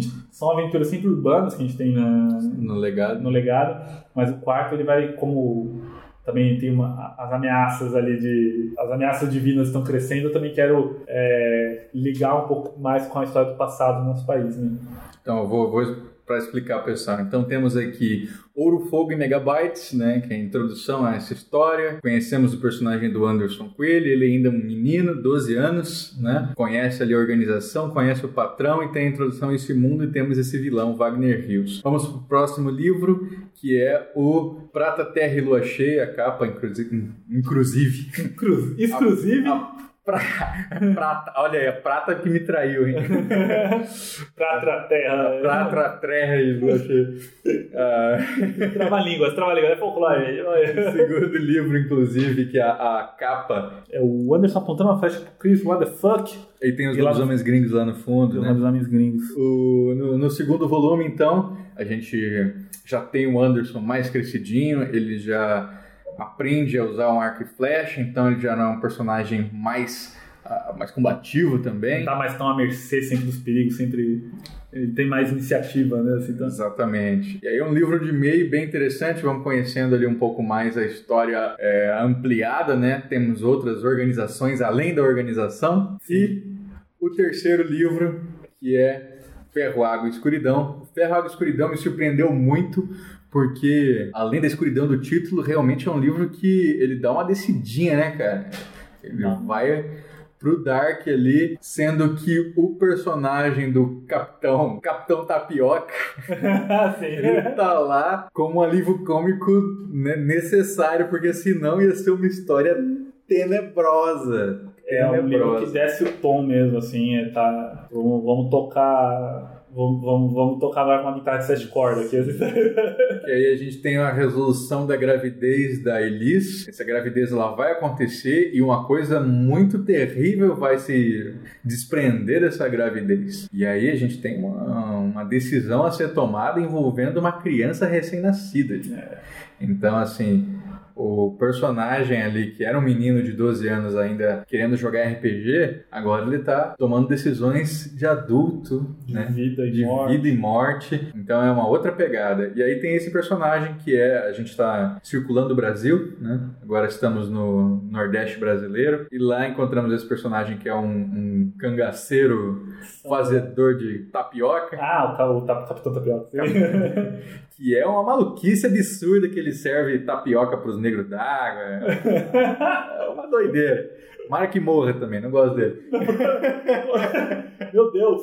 gente- são aventuras sempre urbanas que a gente tem na, No legado. no legado, mas o quarto ele vai como também tem uma, as ameaças ali de as ameaças divinas estão crescendo. Eu também quero é, ligar um pouco mais com a história do passado do nosso país, né? Então, eu vou, vou para explicar, pessoal. Então, temos aqui Ouro, Fogo e Megabytes, né? Que é a introdução a essa história. Conhecemos o personagem do Anderson Coelho. Ele ainda é um menino, 12 anos, né? Conhece ali a organização, conhece o patrão e tem a introdução a esse mundo. E temos esse vilão, Wagner Rios. Vamos pro próximo livro, que é o Prata, Terra e Lua Cheia, a capa, inclusive. inclusive. Exclusive A pra- prata, olha aí, a prata que me traiu, hein? pra terra. Prata, Terra Cheia. Ah, Trava-línguas, trava-línguas, é folclore. o segundo livro, inclusive, que é a, a capa. É o Anderson apontando uma flecha pro Chris, what the fuck? E tem os lá- homens gringos lá no fundo, né? dos homens gringos. O- no, no segundo volume, então, a gente já tem o Anderson mais crescidinho, ele já aprende a usar um arco e flecha, então ele já não é um personagem mais, ah, mais combativo também. Não tá mais tão à mercê sempre dos perigos, sempre. Ele tem mais iniciativa, né? Assim, então... Exatamente. E aí é um livro de meio bem interessante, vamos conhecendo ali um pouco mais a história é, ampliada, né? Temos outras organizações além da organização. E o terceiro livro, que é Ferro, Água e Escuridão. Ferro, Água e Escuridão me surpreendeu muito, porque além da escuridão do título, realmente é um livro que ele dá uma decidinha, né, cara? Ele Não. vai pro Dark ali, sendo que o personagem do Capitão, Capitão Tapioca, ele tá lá como um alívio cômico né, necessário, porque senão ia ser uma história tenebrosa. É um livro que Tenebrosa. desce o tom mesmo, assim, é, tá. Vamos, vamos tocar. Vamos, vamos, vamos tocar agora com uma guitarra de sete cordas aqui. Que aí a gente tem a resolução da gravidez da Elis. Essa gravidez ela vai acontecer e uma coisa muito terrível vai se desprender dessa gravidez. E aí a gente tem uma, uma decisão a ser tomada envolvendo uma criança recém-nascida. Então, assim, o personagem ali, que era um menino de 12 anos ainda querendo jogar RPG, agora ele tá tomando decisões de adulto, De né? vida e de morte. vida e morte. Então é uma outra pegada. E aí tem esse personagem que é a gente está circulando o Brasil, né? Agora estamos no Nordeste brasileiro e lá encontramos esse personagem que é um, um cangaceiro fazedor de tapioca, Ah, o, tap- Capitão Tapioca. que é uma maluquice absurda que ele serve tapioca para os negros d'água. É uma doideira. Que morra também, não gosto dele. Meu Deus!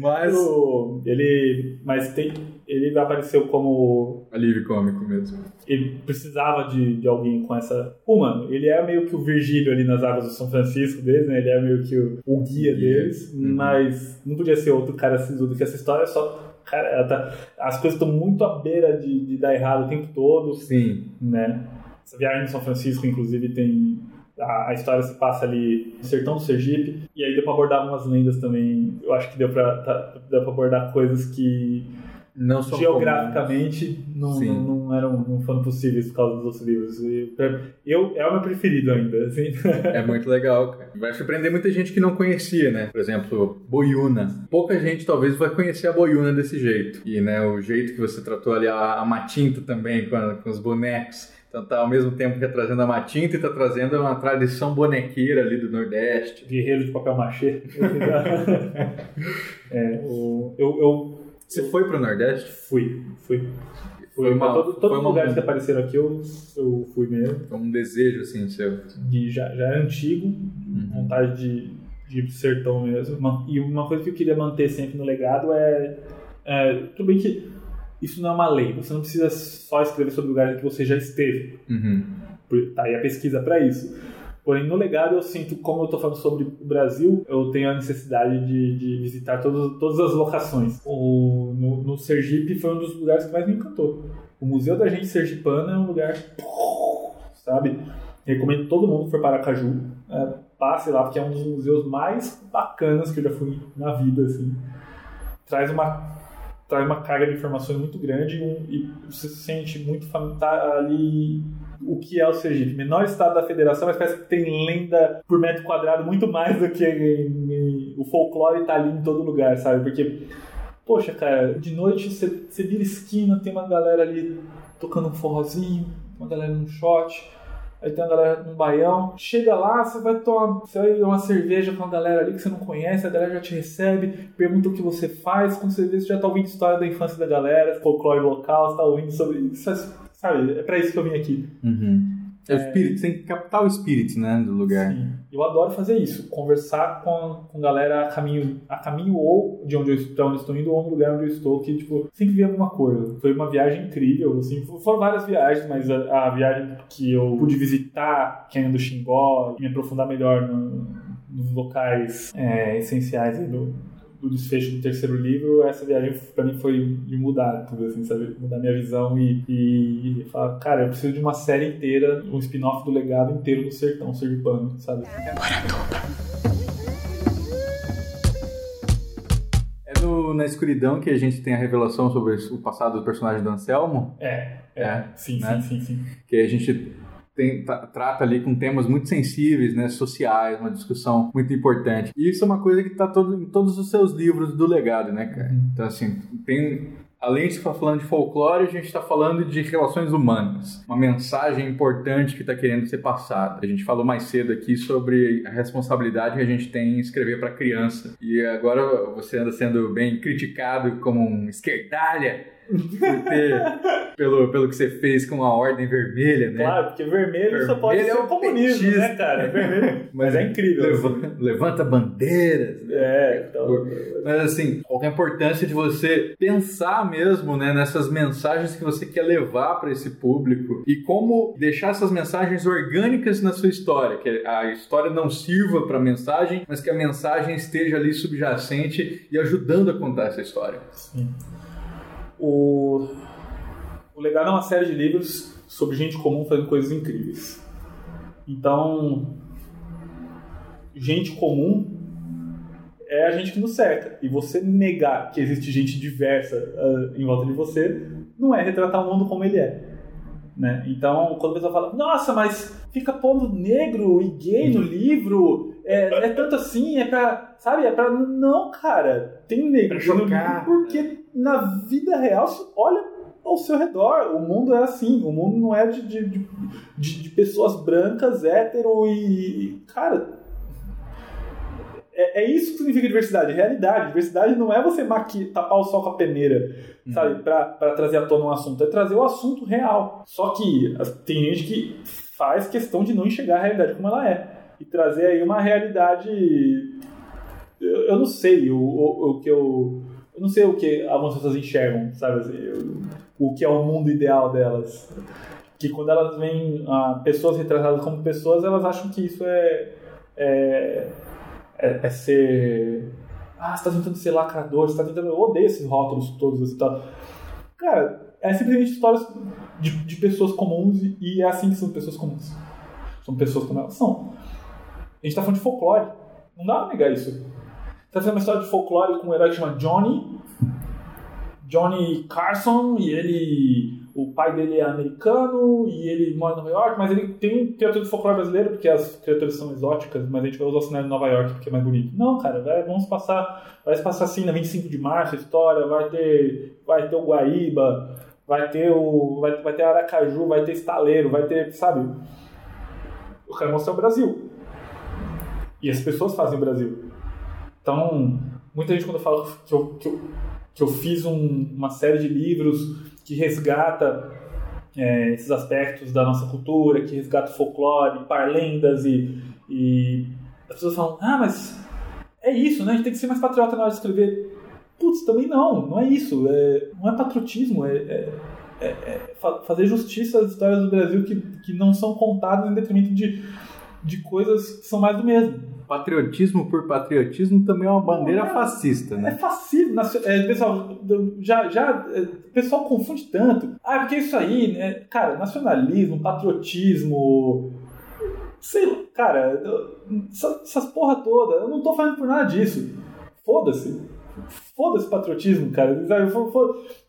Mas O- Ele. Mas tem. Ele apareceu como. alívio cômico mesmo. Ele precisava de, de alguém com essa. Uma, ele é meio que o Virgílio ali nas águas do São Francisco deles, né? Ele é meio que o, o guia deles. Uhum. Mas não podia ser outro cara sisudo que essa história é só. Cara, tá- as coisas estão muito à beira de, de dar errado o tempo todo. Sim, né? Essa viagem de São Francisco, inclusive, tem. A, a história se passa ali no sertão do Sergipe, e aí deu pra abordar algumas lendas também. Eu acho que deu pra, tá- deu pra abordar coisas que não geograficamente não, não, não eram não foram possíveis por causa dos outros livros. E, pra- eu, é o meu preferido ainda, assim. É muito legal, cara. Vai surpreender muita gente que não conhecia, né? Por exemplo, Boiuna. Pouca gente talvez vai conhecer a Boiuna desse jeito. E, né, o jeito que você tratou ali a, a Matinta também com, a- com os bonecos. Então tá ao mesmo tempo que é trazendo a Matinta e tá trazendo uma tradição bonequeira ali do Nordeste. Guerreiro de papel machê. é, o, eu, eu Você foi pro Nordeste? fui, fui. Foi uma- todo- todos os lugares que apareceram aqui eu, eu fui mesmo. Foi um desejo, assim, seu. E já, já era antigo, vontade de, de ir pro sertão mesmo. E uma coisa que eu queria manter sempre no legado é, é. Tudo bem que isso não é uma lei, você não precisa só escrever sobre lugares em que você já esteve. Uhum. Tá aí a pesquisa para isso. Porém, no legado, eu sinto, como eu estou falando sobre o Brasil, eu tenho a necessidade de, de visitar todas, todas as locações. O, no, Sergipe foi um dos lugares que mais me encantou. O Museu da Gente Sergipana é um lugar. Sabe? Recomendo todo mundo que for para Aracaju. é, passe lá, porque é um dos museus mais bacanas que eu já fui na vida. Assim. Traz uma traz uma carga de informações muito grande e um- e você se sente muito fam- tá ali o que é o Sergipe. Menor estado da federação, mas parece que tem lenda por metro quadrado muito mais do que em- em- o folclore tá ali em todo lugar, sabe? Porque, poxa, cara, de noite você você vira esquina, tem uma galera ali tocando um forrozinho, uma galera num shot. Aí tem uma galera num baião. Chega lá, você vai tomar você vai uma cerveja com a galera ali que você não conhece, a galera já te recebe, pergunta o que você faz. Quando você vê, você já tá ouvindo história da infância da galera, folclore local, você tá ouvindo sobre. isso, Sabe, é pra isso que eu vim aqui. Uhum. É o espírito, tem que captar o espírito, né, do lugar. Sim. Eu adoro fazer isso, conversar com, com galera a caminho, a caminho ou de onde eu estou, onde eu estou indo, ou no lugar onde eu estou, que tipo, sempre vi alguma coisa. Foi uma viagem incrível, assim, foram várias viagens, mas a, a viagem que eu pude visitar, que é do Xingó, e me aprofundar melhor no- nos locais é, essenciais do, do desfecho do terceiro livro, essa viagem pra mim foi de mudar tudo, assim, sabe? Mudar minha visão e, e, e falar, cara, eu preciso de uma série inteira, um spin-off do legado inteiro do sertão sergipano, sabe? É no- na escuridão que a gente tem a revelação sobre o passado do personagem do Anselmo, É, é, É, sim, né? sim, sim, sim. que a gente tem- tra- trata ali com temas muito sensíveis, né, sociais, uma discussão muito importante. E isso é uma coisa que está todo, em todos os seus livros do legado, né, cara? Então, assim, tem... Além de estar falando de folclore, a gente está falando de relações humanas. Uma mensagem importante que está querendo ser passada. A gente falou mais cedo aqui sobre a responsabilidade que a gente tem em escrever para criança. E agora você anda sendo bem criticado como um esquerdalha ter, pelo, pelo que você fez com a Ordem Vermelha, né? Claro, porque vermelho, só Vermelho pode é ser o comunismo, petista. né, cara? Vermelho. Mas é incrível. Leva- levanta bandeiras. né? É, então. Mas assim, qual é a importância de você pensar mesmo né, nessas mensagens que você quer levar para esse público e como deixar essas mensagens orgânicas na sua história, que a história não sirva para mensagem, mas que a mensagem esteja ali subjacente e ajudando a contar essa história. O, o Legado é uma série de livros sobre gente comum fazendo coisas incríveis. Então, gente comum é a gente que nos cerca. E você negar que existe gente diversa ah, em volta de você não é retratar o mundo como ele é. Né? Então, quando a pessoa fala, nossa, mas fica pondo negro e gay no livro, é, é tanto assim, é pra. Sabe? É pra. Não, cara. Tem negro Pra chocar. porque na vida real, olha ao seu redor. O mundo é assim. O mundo não é de, de, de, de- pessoas brancas, hétero e. Cara. É, é isso que significa diversidade, realidade. Diversidade não é você maqui, tapar o sol com a peneira, sabe, pra, pra trazer à tona um assunto. É trazer o assunto real. Só que tem gente que faz questão de não enxergar a realidade como ela é. E trazer aí uma realidade. Eu, eu não sei o, o, o que eu. Eu não sei o que algumas pessoas enxergam, sabe? assim, o que é o mundo ideal delas. Que quando elas veem ah, pessoas retratadas como pessoas, elas acham que isso é. é, é, é ser. Ah, você tá tentando ser lacrador, você tá tentando. Eu odeio esses rótulos todos assim, tal. Cara, é simplesmente histórias de, de pessoas comuns e é assim que são pessoas comuns. São pessoas como elas são. A gente tá falando de folclore. Não dá pra negar isso. Tá fazendo uma história de folclore com um herói que chama Johnny. Johnny Carson, e ele. O pai dele é americano e ele mora em Nova York, mas ele tem criatura de folclore brasileiro, porque as criaturas são exóticas, mas a gente vai usar o cenário de Nova York porque é mais bonito. Não, cara, vai, vamos passar. Vai se passar assim na 25 de março a história, vai ter. Vai ter o Guaíba, vai ter o. Vai, vai ter Aracaju, vai ter estaleiro, vai ter. Sabe? Eu quero mostrar o Brasil. E as pessoas fazem o Brasil. Então, muita gente quando fala que eu, que eu, que eu fiz um- uma série de livros que resgata é, esses aspectos da nossa cultura, que resgata o folclore, parlendas e, e as pessoas falam, ah, mas é isso, né? A gente tem que ser mais patriota na hora de escrever. Putz, também não, não é isso. É, não é patriotismo, é, é- é- é fa- fazer justiça às histórias do Brasil que, que não são contadas em detrimento de, de coisas que são mais do mesmo. Patriotismo por patriotismo também é uma bandeira é- fascista, É né? fascismo. nacio- É, pessoal, já, já, é, o pessoal confunde tanto. Ah, porque isso aí, né? Cara, nacionalismo, patriotismo. Sei lá, cara, essas porra toda, eu não tô falando por nada disso. Foda-se. Foda-se patriotismo, cara.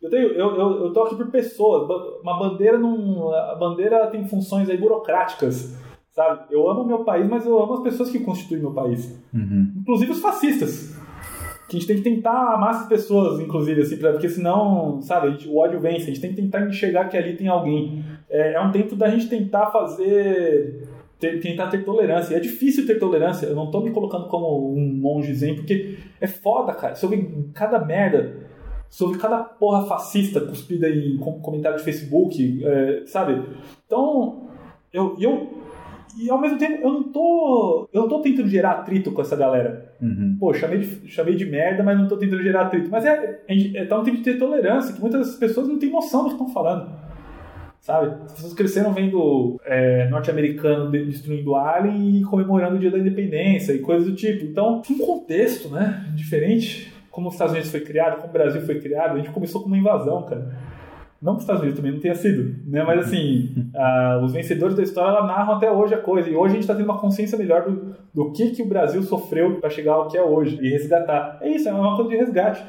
Eu, tenho, eu, eu, eu tô aqui por pessoas. Uma bandeira não. A bandeira tem funções aí burocráticas. Sabe? Eu amo meu país, mas eu amo as pessoas que constituem meu país Uhum. inclusive os fascistas. Que a gente tem que tentar amar essas pessoas, inclusive, assim, pra, porque senão, sabe, gente- o ódio vence. A gente tem que tentar enxergar que ali tem alguém. É, é um tempo da gente tentar fazer. ter- tentar ter tolerância. E é difícil ter tolerância. Eu não tô me colocando como um monge zen, porque é foda, cara. Ouve cada merda. Ouve cada porra fascista cuspida em com- comentário de Facebook, é, sabe? Então, eu, eu. E ao mesmo tempo, eu não tô. Eu não tô tentando gerar atrito com essa galera. Uhum. Pô, chamei de, chamei de merda, mas não tô tentando gerar atrito. Mas é, a gente, é, tá um tempo de ter tolerância, que muitas pessoas não têm noção do que estão falando. Sabe? As pessoas cresceram vendo é, norte-americano de- destruindo Alien e comemorando o dia da independência e coisas do tipo. Então, um contexto, né? Diferente. Como os Estados Unidos foi criado, como o Brasil foi criado, a gente começou com uma invasão, cara. Não que os Estados Unidos também não tenha sido, né? Mas assim, os vencedores da história ela narram até hoje a coisa. E hoje a gente está tendo uma consciência melhor do, do que, que o Brasil sofreu para chegar ao que é hoje e resgatar. É isso, é uma coisa de resgate.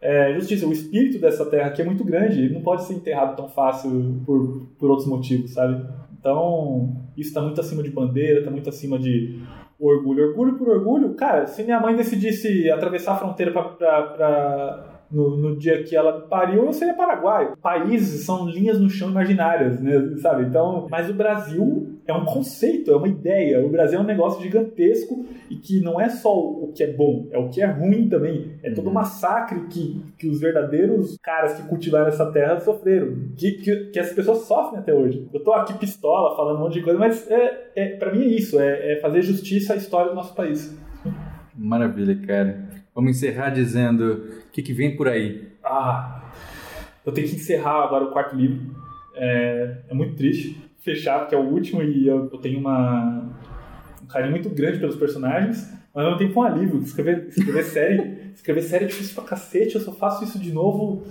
É, justiça, o espírito dessa terra aqui é muito grande, ele não pode ser enterrado tão fácil por, por outros motivos, sabe? Então, isso está muito acima de bandeira, está muito acima de orgulho. Orgulho por orgulho, cara, se minha mãe decidisse atravessar a fronteira pra- no, no dia que ela pariu, eu seria paraguaio. Países são linhas no chão imaginárias, né? Sabe? Então, mas o Brasil é um conceito, é uma ideia. O Brasil é um negócio gigantesco e que não é só o que é bom, é o que é ruim também. É todo um massacre que, que os verdadeiros caras que cultivaram essa terra sofreram, que, que, que as pessoas sofrem até hoje. Eu tô aqui pistola, falando um monte de coisa, mas é, é, para mim é isso, é, é fazer justiça à história do nosso país. Maravilha, cara. Vamos encerrar dizendo o que, que vem por aí. Ah, eu tenho que encerrar agora o quarto livro. É, é muito triste fechar, porque é o último e eu, eu tenho uma, um carinho muito grande pelos personagens, mas mesmo tempo um alívio. Escrever, escrever série, escrever série é difícil pra cacete, eu só faço isso de novo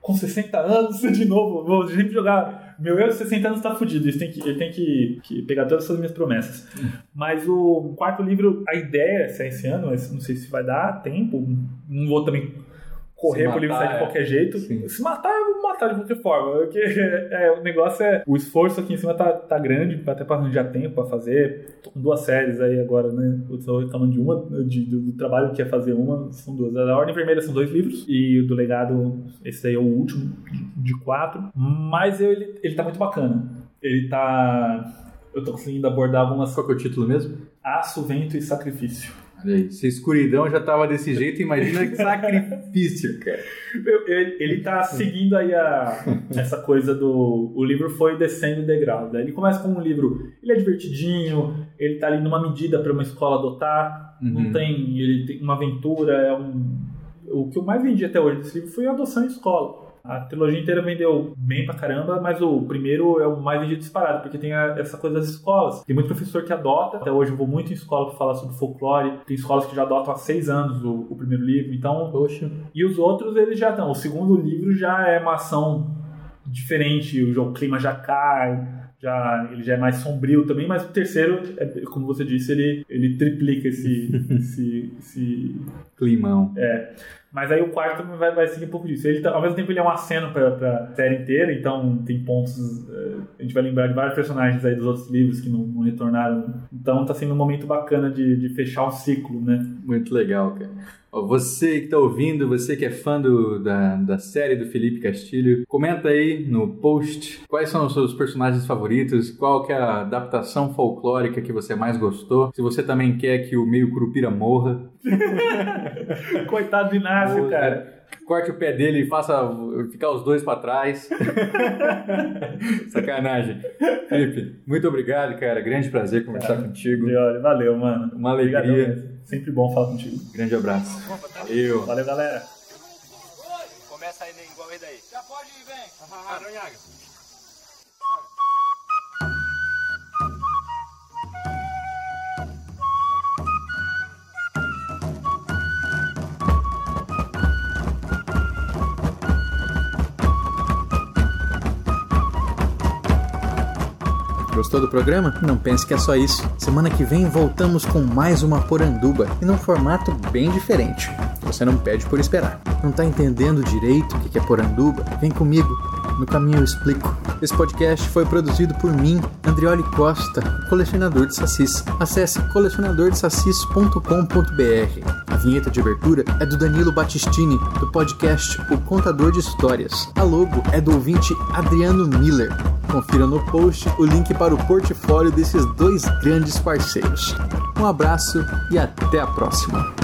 com 60 anos, de novo. Vou sempre jogar. Meu eu de 60 anos tá fudido, ele tem que, ele tem que, que pegar todas essas minhas promessas. Mas o quarto livro, a ideia é ser esse ano, mas não sei se vai dar tempo. Não vou também correr Se pro livro matar, sair de é. qualquer jeito. Sim. Se matar, eu vou matar de qualquer forma. Porque é, o negócio é. O esforço aqui em cima tá, tá grande, até pra arranjar tempo pra fazer. Tô com duas séries aí agora, né? Eu tô reclamando de uma, de, do, trabalho que é fazer uma, são duas. A Ordem Vermelha são dois livros, e o do Legado, esse aí é o último, de quatro. Mas eu- ele, ele tá muito bacana. Ele tá. Eu tô conseguindo abordar algumas. Qual que é o título mesmo? Aço, vento e sacrifício. Aí. Se a escuridão já tava desse jeito, imagina que sacrifício, cara. Ele, ele tá seguindo aí a, essa coisa do. O livro foi descendo o degrau. Daí ele começa com um livro. Ele é divertidinho, ele tá ali numa medida para uma escola adotar. Não Uhum. tem. Ele tem uma aventura, é um. O que eu mais vendi até hoje desse livro foi a adoção em escola. A trilogia inteira vendeu bem pra caramba, mas o primeiro é o mais vendido disparado, porque tem a- essa coisa das escolas. Tem muito professor que adota. Até hoje eu vou muito em escola pra falar sobre folclore. Tem escolas que já adotam há seis anos o, o primeiro livro. Então, Poxa. e os outros, eles já estão. O segundo livro já é uma ação diferente, o clima já cai, já, ele já é mais sombrio também, mas o terceiro, é, como você disse, ele, ele triplica esse, esse, esse- Climão. Mas aí o quarto vai, vai seguir um pouco disso. Ele, tá- ao mesmo tempo, ele é um aceno pra, pra série inteira, então tem pontos. eh, a gente vai lembrar de vários personagens aí dos outros livros que não, não retornaram. Então tá sendo um momento bacana de, de fechar um ciclo, né? Muito legal, cara. Você que está ouvindo, você que é fã do- da, da série do Felipe Castilho, comenta aí no post quais são os seus personagens favoritos, qual que é a adaptação folclórica que você mais gostou, se você também quer que o meio curupira morra, Coitado do Inácio, cara. Corte o pé dele e faça ficar os dois para trás. Sacanagem. Felipe, muito obrigado, cara. Grande prazer conversar contigo. Olha, valeu, mano. Uma alegria. Obrigadão. Sempre bom falar contigo. Grande abraço. Valeu. Valeu, galera. Começa aí, igual esse daí. Já pode ir, vem. Aranhaga. Gostou do programa? Não pense que é só isso. Semana que vem voltamos com mais uma poranduba e num formato bem diferente. Você não pede por esperar. Não tá entendendo direito o que é poranduba? Vem comigo. No caminho eu explico. Esse podcast foi produzido por mim, Andrioli Costa, colecionador de sacis. Acesse colecionadordesassis.com.br. Vinheta de abertura é do Danilo Battistini, do podcast O Contador de Histórias. A logo é do ouvinte Adriano Miller. Confira no post o link para o portfólio desses dois grandes parceiros. Um abraço e até a próxima.